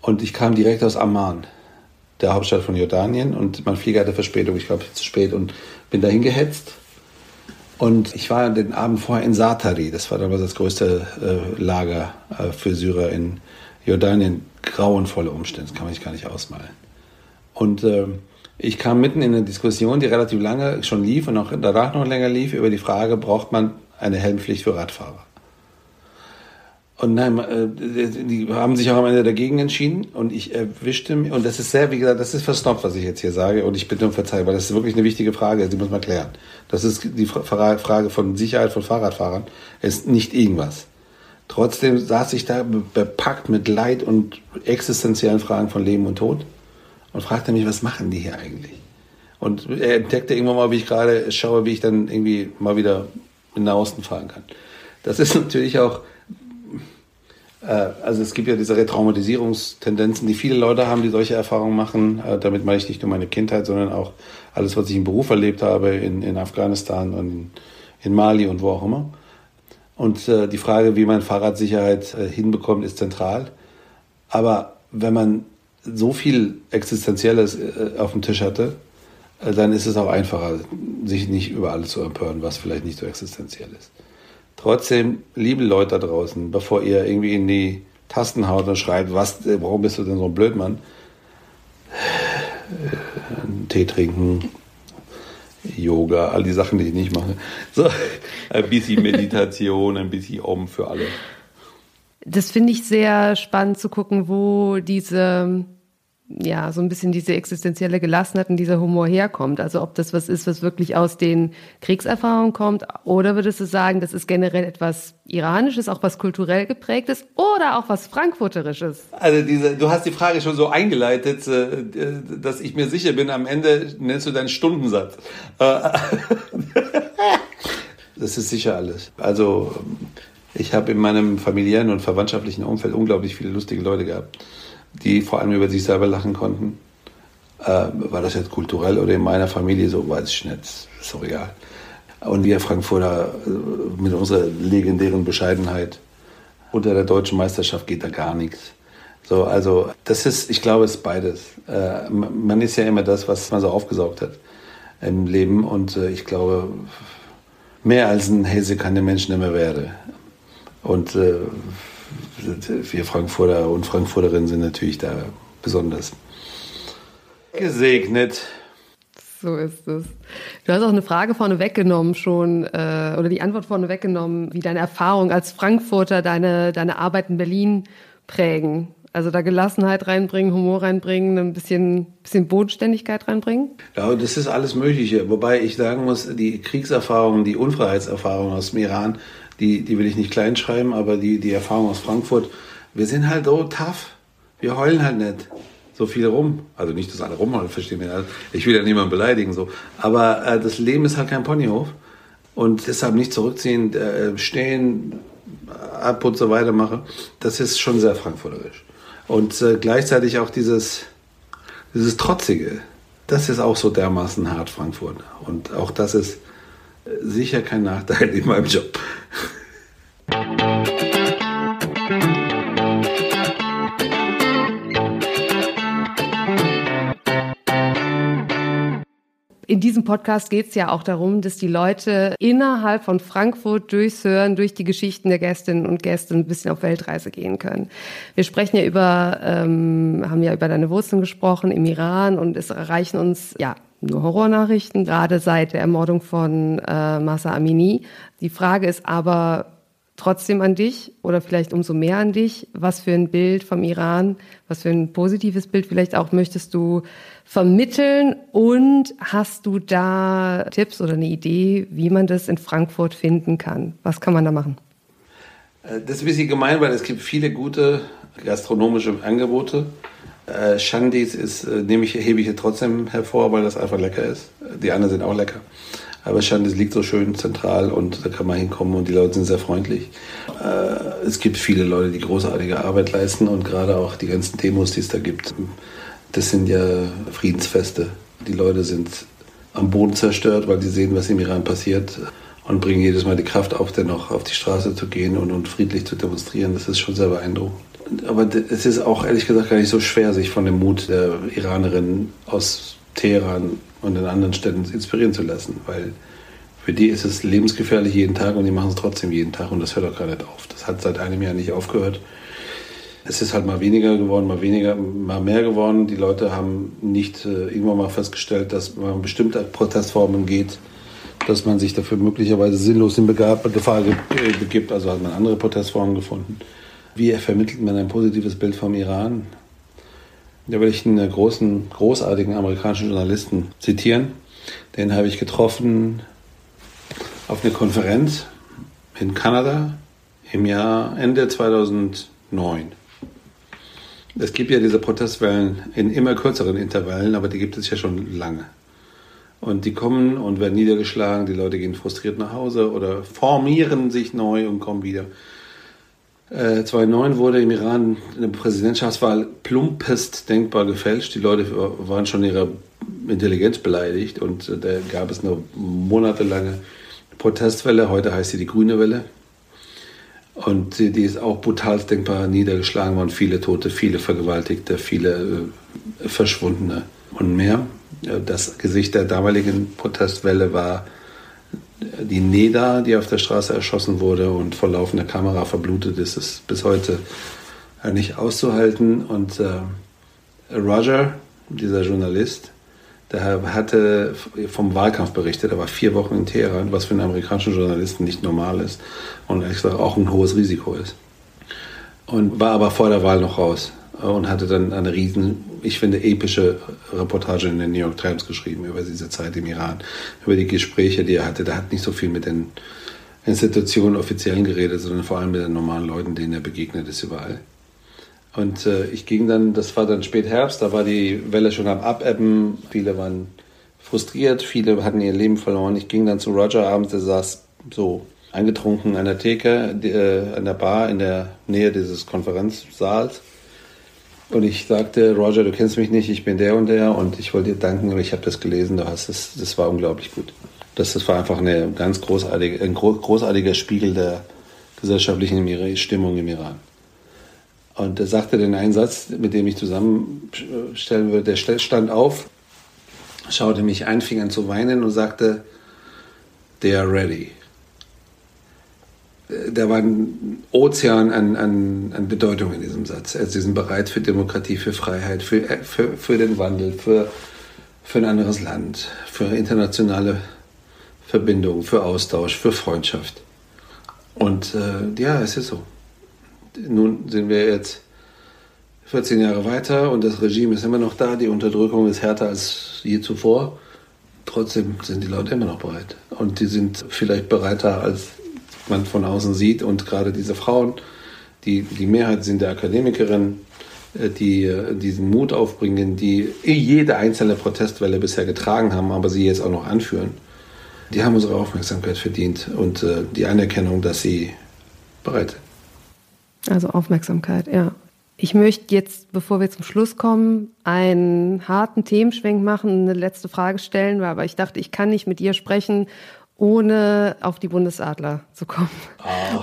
[SPEAKER 1] Und ich kam direkt aus Amman, der Hauptstadt von Jordanien, und mein Flieger hatte Verspätung, ich glaube zu spät, und bin dahin gehetzt. Und ich war den Abend vorher in Satari, das war damals das größte äh, Lager äh, für Syrer in Jordanien. Grauenvolle Umstände, das kann man sich gar nicht ausmalen. Und äh, ich kam mitten in eine Diskussion, die relativ lange schon lief und auch danach noch länger lief, über die Frage, braucht man eine Helmpflicht für Radfahrer? Und nein, äh, die haben sich auch am Ende dagegen entschieden und ich erwischte mich, und das ist sehr, wie gesagt, das ist versnobbt, was ich jetzt hier sage und ich bitte um Verzeihung, weil das ist wirklich eine wichtige Frage, die muss man klären. Das ist die Frage von Sicherheit von Fahrradfahrern, ist nicht irgendwas. Trotzdem saß ich da bepackt mit Leid und existenziellen Fragen von Leben und Tod und fragte mich, was machen die hier eigentlich? Und er entdeckte irgendwann mal, wie ich gerade schaue, wie ich dann irgendwie mal wieder in den Osten fahren kann. Das ist (laughs) natürlich auch, Äh, also es gibt ja diese Retraumatisierungstendenzen, die viele Leute haben, die solche Erfahrungen machen. Äh, damit meine ich nicht nur meine Kindheit, sondern auch alles, was ich im Beruf erlebt habe, in, in Afghanistan und in Mali und wo auch immer. Und äh, die Frage, wie man Fahrradsicherheit hinbekommt, ist zentral. Aber wenn man so viel Existenzielles auf dem Tisch hatte, dann ist es auch einfacher, sich nicht über alles zu empören, was vielleicht nicht so existenziell ist. Trotzdem, liebe Leute da draußen, bevor ihr irgendwie in die Tasten haut und schreibt, was, äh, warum bist du denn so ein Blödmann? Äh, Tee trinken, Yoga, all die Sachen, die ich nicht mache. So, ein bisschen Meditation, ein bisschen Om für alle.
[SPEAKER 2] Das finde ich sehr spannend zu gucken, wo diese ja, so ein bisschen diese existenzielle Gelassenheit und dieser Humor herkommt. Also ob das was ist, was wirklich aus den Kriegserfahrungen kommt, oder würdest du sagen, das ist generell etwas Iranisches, auch was kulturell geprägtes oder auch was Frankfurterisches?
[SPEAKER 1] Also diese, du hast die Frage schon so eingeleitet, äh, dass ich mir sicher bin, am Ende nennst du deinen Stundensatz. Äh, (laughs) das ist sicher alles. Also ich habe in meinem familiären und verwandtschaftlichen Umfeld unglaublich viele lustige Leute gehabt die vor allem über sich selber lachen konnten. Äh, war das jetzt kulturell oder in meiner Familie so, weiß ich nicht, ist doch egal. Und wir Frankfurter äh, mit unserer legendären Bescheidenheit unter der deutschen Meisterschaft geht da gar nichts. So, also das ist, ich glaube, es ist beides. Äh, man ist ja immer das, was man so aufgesaugt hat im Leben und äh, ich glaube, mehr als ein Hese kann der Mensch nicht mehr werden. Und äh, wir Frankfurter und Frankfurterinnen sind natürlich da besonders gesegnet.
[SPEAKER 2] So ist es. Du hast auch eine Frage vorne weggenommen schon, äh, oder die Antwort vorne weggenommen, wie deine Erfahrung als Frankfurter deine, deine Arbeit in Berlin prägen. Also da Gelassenheit reinbringen, Humor reinbringen, ein bisschen, bisschen Bodenständigkeit reinbringen?
[SPEAKER 1] Ja, das ist alles Mögliche. Wobei ich sagen muss, die Kriegserfahrungen, die Unfreiheitserfahrungen aus dem Iran, die, die will ich nicht kleinschreiben, aber die, die Erfahrung aus Frankfurt, wir sind halt so tough. Wir heulen halt nicht so viel rum. Also nicht, dass alle rumheulen, verstehen wir. Ich will ja niemanden beleidigen, so. Aber äh, das Leben ist halt kein Ponyhof. Und deshalb nicht zurückziehen, äh, stehen, ab und so weiter mache, das ist schon sehr frankfurterisch. Und äh, gleichzeitig auch dieses, dieses Trotzige, das ist auch so dermaßen hart Frankfurt. Und auch das ist sicher kein Nachteil in meinem Job.
[SPEAKER 2] In diesem Podcast geht es ja auch darum, dass die Leute innerhalb von Frankfurt durchs Hören, durch die Geschichten der Gästinnen und Gäste ein bisschen auf Weltreise gehen können. Wir sprechen ja über, ähm, haben ja über deine Wurzeln gesprochen im Iran und es erreichen uns ja nur Horrornachrichten, gerade seit der Ermordung von äh, Masa Amini. Die Frage ist aber trotzdem an dich oder vielleicht umso mehr an dich, was für ein Bild vom Iran, was für ein positives Bild vielleicht auch möchtest du vermitteln und hast du da Tipps oder eine Idee, wie man das in Frankfurt finden kann? Was kann man da machen?
[SPEAKER 1] Äh, das ist ein bisschen gemein, weil es gibt viele gute gastronomische Angebote. Äh, Shandis ist, äh, nehme ich, hebe ich hier trotzdem hervor, weil das einfach lecker ist. Die anderen sind auch lecker. Aber Shandis liegt so schön zentral und da kann man hinkommen und die Leute sind sehr freundlich. Äh, es gibt viele Leute, die großartige Arbeit leisten und gerade auch die ganzen Demos, die es da gibt, das sind ja Friedensfeste. Die Leute sind am Boden zerstört, weil sie sehen, was im Iran passiert und bringen jedes Mal die Kraft auf, dennoch auf die Straße zu gehen und, und friedlich zu demonstrieren. Das ist schon sehr beeindruckend aber es ist auch ehrlich gesagt gar nicht so schwer, sich von dem Mut der Iranerin aus Teheran und in anderen Städten inspirieren zu lassen, weil für die ist es lebensgefährlich jeden Tag und die machen es trotzdem jeden Tag und das hört auch gar nicht auf. Das hat seit einem Jahr nicht aufgehört. Es ist halt mal weniger geworden, mal weniger, mal mehr geworden. Die Leute haben nicht äh, irgendwann mal festgestellt, dass man bestimmte Protestformen geht, dass man sich dafür möglicherweise sinnlos in Gefahr äh, begibt. Also hat man andere Protestformen gefunden. Wie vermittelt man ein positives Bild vom Iran? Da will ich einen großen, großartigen amerikanischen Journalisten zitieren. Den habe ich getroffen auf einer Konferenz in Kanada im Jahr Ende 2009. Es gibt ja diese Protestwellen in immer kürzeren Intervallen, aber die gibt es ja schon lange. Und die kommen und werden niedergeschlagen, die Leute gehen frustriert nach Hause oder formieren sich neu und kommen wieder. Äh, 2009 wurde im Iran eine Präsidentschaftswahl plumpest denkbar gefälscht. Die Leute waren schon ihrer Intelligenz beleidigt und äh, da gab es eine monatelange Protestwelle. Heute heißt sie die Grüne Welle. Und die, die ist auch brutal denkbar niedergeschlagen worden. Viele Tote, viele Vergewaltigte, viele äh, Verschwundene und mehr. Das Gesicht der damaligen Protestwelle war die Neda, die auf der Straße erschossen wurde und vor laufender Kamera verblutet ist, ist bis heute nicht auszuhalten. Und äh, Roger, dieser Journalist, der hatte vom Wahlkampf berichtet. Er war vier Wochen in Teheran, was für einen amerikanischen Journalisten nicht normal ist und ehrlich gesagt auch ein hohes Risiko ist. Und war aber vor der Wahl noch raus und hatte dann eine riesen, ich finde, epische Reportage in den New York Times geschrieben über diese Zeit im Iran, über die Gespräche, die er hatte. Da hat nicht so viel mit den Institutionen, Offiziellen geredet, sondern vor allem mit den normalen Leuten, denen er begegnet ist überall. Und äh, ich ging dann, das war dann spät Herbst, da war die Welle schon am Abebben, viele waren frustriert, viele hatten ihr Leben verloren. Ich ging dann zu Roger abends, der saß so eingetrunken an der Theke, äh, an der Bar in der Nähe dieses Konferenzsaals und ich sagte, Roger, du kennst mich nicht, ich bin der und der und ich wollte dir danken, ich habe das gelesen, du hast das, das war unglaublich gut. Das, das war einfach eine ganz großartige, ein großartiger Spiegel der gesellschaftlichen Stimmung im Iran. Und er sagte den Einsatz, mit dem ich zusammenstellen würde, der stand auf, schaute mich ein, fing an zu weinen und sagte, they are ready da war ein Ozean an, an, an Bedeutung in diesem Satz. Also sie sind bereit für Demokratie, für Freiheit, für, für, für den Wandel, für, für ein anderes Land, für internationale Verbindungen, für Austausch, für Freundschaft. Und äh, ja, es ist so. Nun sind wir jetzt 14 Jahre weiter und das Regime ist immer noch da, die Unterdrückung ist härter als je zuvor. Trotzdem sind die Leute immer noch bereit. Und die sind vielleicht bereiter als man von außen sieht. Und gerade diese Frauen, die, die Mehrheit sind der Akademikerinnen, äh, die äh, diesen Mut aufbringen, die jede einzelne Protestwelle bisher getragen haben, aber sie jetzt auch noch anführen, die haben unsere Aufmerksamkeit verdient und äh, die Anerkennung, dass sie bereit sind.
[SPEAKER 2] Also Aufmerksamkeit, ja. Ich möchte jetzt, bevor wir zum Schluss kommen, einen harten Themenschwenk machen, eine letzte Frage stellen, aber ich dachte, ich kann nicht mit ihr sprechen, ohne auf die Bundesadler zu kommen.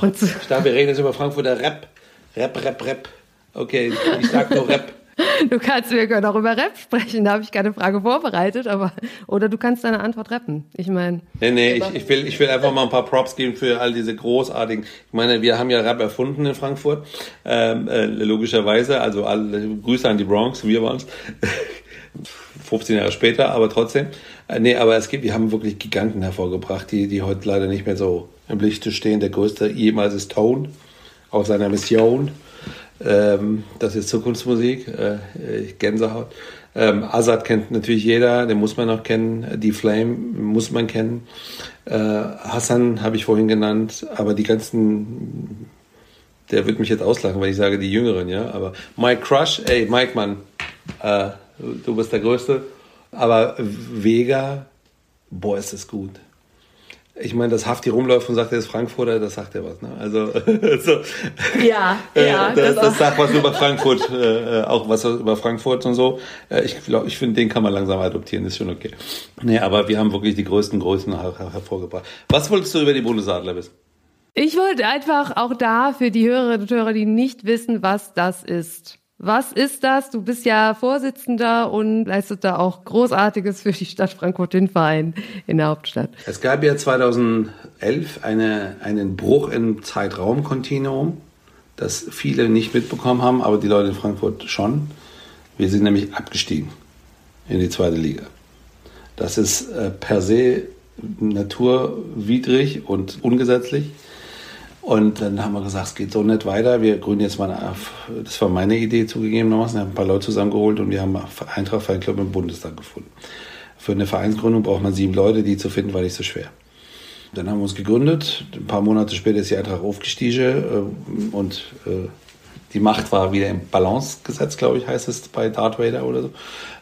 [SPEAKER 1] Und zu ich dachte, wir reden jetzt über Frankfurter Rap. Rap, Rap, Rap. Okay, ich sag nur Rap.
[SPEAKER 2] Du kannst, wir können auch über Rap sprechen, da habe ich keine Frage vorbereitet, aber oder du kannst deine Antwort rappen. Ich meine.
[SPEAKER 1] Nee, nee, ich, ich, will, ich will einfach mal ein paar Props geben für all diese großartigen. Ich meine, wir haben ja Rap erfunden in Frankfurt, ähm, äh, logischerweise. Also alle Grüße an die Bronx, wir waren's. (laughs) 15 Jahre später, aber trotzdem. Äh, nee, aber es gibt, wir haben wirklich Giganten hervorgebracht, die, die heute leider nicht mehr so im Lichte stehen. Der größte jemals ist Tone auf seiner Mission. Ähm, das ist Zukunftsmusik, äh, Gänsehaut. Ähm, Azad kennt natürlich jeder, den muss man noch kennen. Die Flame muss man kennen. Äh, Hassan habe ich vorhin genannt, aber die ganzen, der wird mich jetzt auslachen, weil ich sage die Jüngeren, ja. Aber Mike Crush, ey, Mike, Mann, äh, du bist der Größte. Aber Vega, boah, ist das gut. Ich meine, dass Hafti rumläuft und sagt, er ist Frankfurter, das sagt er was. Ne? Also, (laughs) so,
[SPEAKER 2] ja, ja,
[SPEAKER 1] äh, das, das, das sagt was über Frankfurt, äh, auch was über Frankfurt und so. Äh, ich glaube, ich finde, den kann man langsam adoptieren, ist schon okay. Nee, aber wir haben wirklich die größten Größen her hervorgebracht. Was wolltest du über die Bundesadler wissen?
[SPEAKER 2] Ich wollte einfach auch da für die Hörerinnen und Hörer, die nicht wissen, was das ist. Was ist das? Du bist ja Vorsitzender und leistet da auch Großartiges für die Stadt Frankfurt, den Verein in der Hauptstadt.
[SPEAKER 1] Es gab ja 2011 eine, einen Bruch im Zeitraumkontinuum, das viele nicht mitbekommen haben, aber die Leute in Frankfurt schon. Wir sind nämlich abgestiegen in die zweite Liga. Das ist äh, per se naturwidrig und ungesetzlich. Und dann haben wir gesagt, es geht so nicht weiter. Wir gründen jetzt mal, eine, das war meine Idee zugegebenermaßen, wir haben ein paar Leute zusammengeholt und wir haben Eintracht Fanclub im Bundestag gefunden. Für eine Vereinsgründung braucht man sieben Leute, die zu finden war nicht so schwer. Dann haben wir uns gegründet. Ein paar Monate später ist die Eintracht aufgestiegen äh, und äh, die Macht war wieder im Balance gesetzt, glaube ich, heißt es bei Darth Vader oder so.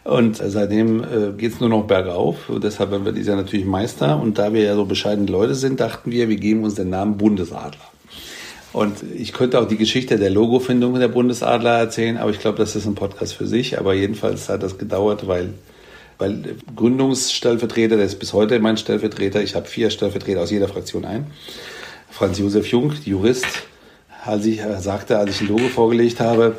[SPEAKER 1] Und seitdem äh, geht es nur noch bergauf. Und deshalb werden wir dieses Jahr natürlich Meister. Und da wir ja so bescheidene Leute sind, dachten wir, wir geben uns den Namen Bundesadler. Und ich könnte auch die Geschichte der Logofindung der Bundesadler erzählen, aber ich glaube, das ist ein Podcast für sich. Aber jedenfalls hat das gedauert, weil, weil Gründungsstellvertreter, der ist bis heute mein Stellvertreter, ich habe vier Stellvertreter aus jeder Fraktion ein. Franz Josef Jung, Jurist, als ich äh, sagte, als ich ein Logo vorgelegt habe,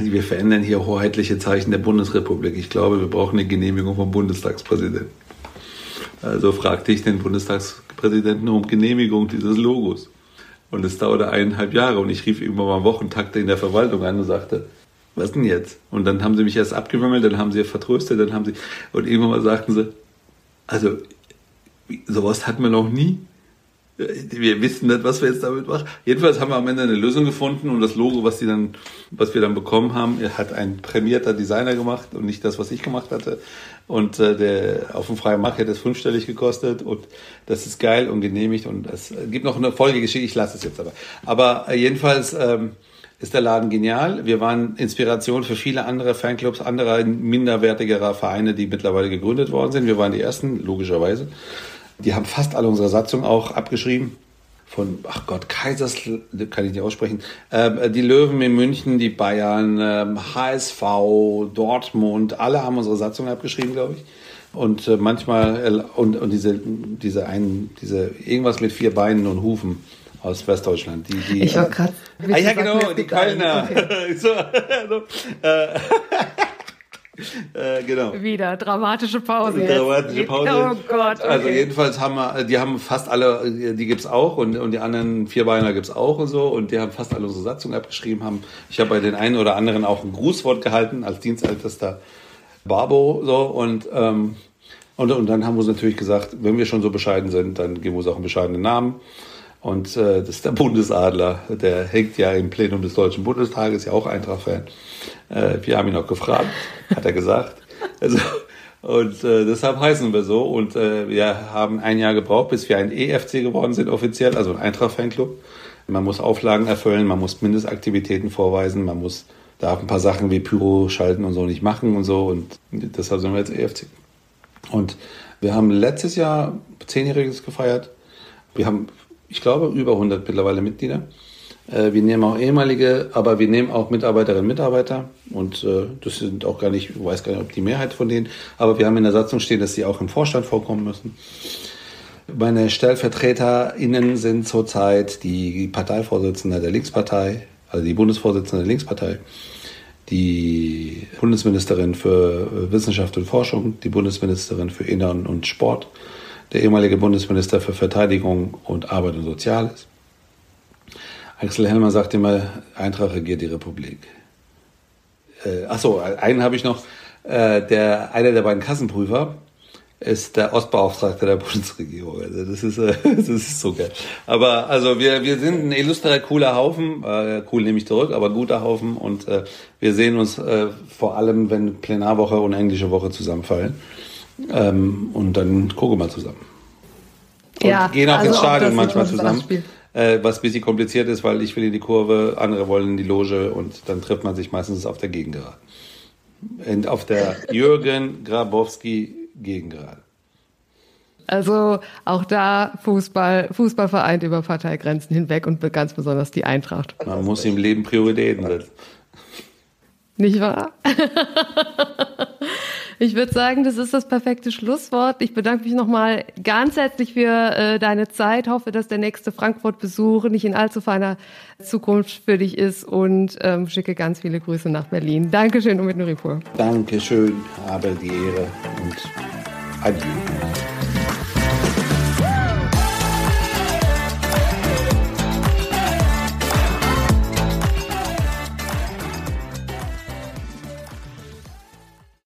[SPEAKER 1] wir verändern hier hoheitliche Zeichen der Bundesrepublik. Ich glaube, wir brauchen eine Genehmigung vom Bundestagspräsidenten. Also fragte ich den Bundestagspräsidenten um Genehmigung dieses Logos. Und es dauerte eineinhalb Jahre und ich rief irgendwann mal am Wochentakt in der Verwaltung an und sagte, was denn jetzt? Und dann haben sie mich erst abgewimmelt, dann haben sie vertröstet, dann haben sie, und irgendwann mal sagten sie, also, sowas hatten wir noch nie wir wissen nicht, was wir jetzt damit machen. Jedenfalls haben wir am Ende eine Lösung gefunden und das Logo, was die dann, was wir dann bekommen haben, hat ein prämierter Designer gemacht und nicht das, was ich gemacht hatte. Und äh, der auf dem freien Markt hat es fünfstellig gekostet und das ist geil und genehmigt und es gibt noch eine Folgegeschichte. Ich lasse es jetzt aber. Aber äh, jedenfalls ähm, ist der Laden genial. Wir waren Inspiration für viele andere Fanclubs, anderer minderwertigerer Vereine, die mittlerweile gegründet worden sind. Wir waren die ersten, logischerweise. Die haben fast alle unsere Satzung auch abgeschrieben. Von, ach Gott, Kaisers, kann ich nicht aussprechen. Äh, die Löwen in München, die Bayern, äh, HSV, Dortmund, alle haben unsere Satzung abgeschrieben, glaube ich. Und äh, manchmal, äh, und, und diese, diese einen, diese, irgendwas mit vier Beinen und Hufen aus Westdeutschland. Die, die,
[SPEAKER 2] ich war gerade.
[SPEAKER 1] Ah ja, genau, die Kölner. Okay. (laughs) so, (laughs) also, äh, (laughs) (laughs) äh, genau.
[SPEAKER 2] Wieder dramatische Pause.
[SPEAKER 1] Dramatische Pause.
[SPEAKER 2] Oh Gott. Okay.
[SPEAKER 1] Also jedenfalls haben wir, die haben fast alle, die gibt's auch und, und die anderen Vierbeiner gibt's auch und so und die haben fast alle unsere Satzung abgeschrieben. Haben, ich habe bei den einen oder anderen auch ein Grußwort gehalten als dienstältester Barbo so und ähm, und, und dann haben wir uns natürlich gesagt, wenn wir schon so bescheiden sind, dann geben wir uns auch einen bescheidenen Namen. Und äh, das ist der Bundesadler, der hängt ja im Plenum des Deutschen Bundestages, ja auch Eintracht-Fan. Äh, wir haben ihn auch gefragt, hat er gesagt. (laughs) Also, und äh, deshalb heißen wir so. Und äh, wir haben ein Jahr gebraucht, bis wir ein EFC geworden sind offiziell, also ein Eintracht-Fanclub. Man muss Auflagen erfüllen, man muss Mindestaktivitäten vorweisen, man muss darf ein paar Sachen wie Pyro schalten und so nicht machen und so. Und deshalb sind wir jetzt EFC. Und wir haben letztes Jahr Zehnjähriges gefeiert. Wir haben ich glaube, über 100 mittlerweile Mitglieder. Äh, wir nehmen auch ehemalige, aber wir nehmen auch Mitarbeiterinnen und Mitarbeiter. Und äh, das sind auch gar nicht, ich weiß gar nicht, ob die Mehrheit von denen, aber wir haben in der Satzung stehen, dass sie auch im Vorstand vorkommen müssen. Meine StellvertreterInnen sind zurzeit die Parteivorsitzende der Linkspartei, also die Bundesvorsitzende der Linkspartei, die Bundesministerin für Wissenschaft und Forschung, die Bundesministerin für Innern und Sport, der ehemalige Bundesminister für Verteidigung und Arbeit und Soziales. Axel Hellmann sagt immer, Eintracht regiert die Republik. Äh, achso, einen habe ich noch. Äh, der, einer der beiden Kassenprüfer ist der Ostbeauftragte der Bundesregierung. Also das ist, äh, (laughs) das ist so geil. Aber also wir, wir sind ein illustrer, cooler Haufen. Äh, cool nehme ich zurück, aber guter Haufen. Und äh, wir sehen uns äh, vor allem, wenn Plenarwoche und englische Woche zusammenfallen. Ähm, und dann gucken wir mal zusammen. Und
[SPEAKER 2] ja,
[SPEAKER 1] gehen auch
[SPEAKER 2] also
[SPEAKER 1] ins Stadion manchmal zusammen. Äh, was ein bisschen kompliziert ist, weil ich will in die Kurve, andere wollen in die Loge und dann trifft man sich meistens auf der Gegengerade. Und auf der (laughs) Jürgen Grabowski Gegengerade.
[SPEAKER 2] Also auch da Fußball, Fußball vereint über Parteigrenzen hinweg und ganz besonders die Eintracht.
[SPEAKER 1] Man muss im Leben Prioritäten setzen.
[SPEAKER 2] Nicht wahr? (laughs) Ich würde sagen, das ist das perfekte Schlusswort. Ich bedanke mich nochmal ganz herzlich für äh, deine Zeit. Hoffe, dass der nächste Frankfurt-Besuch nicht in allzu feiner Zukunft für dich ist und ähm, schicke ganz viele Grüße nach Berlin. Dankeschön, Umid Nuripur.
[SPEAKER 1] Dankeschön, habe die Ehre und adieu.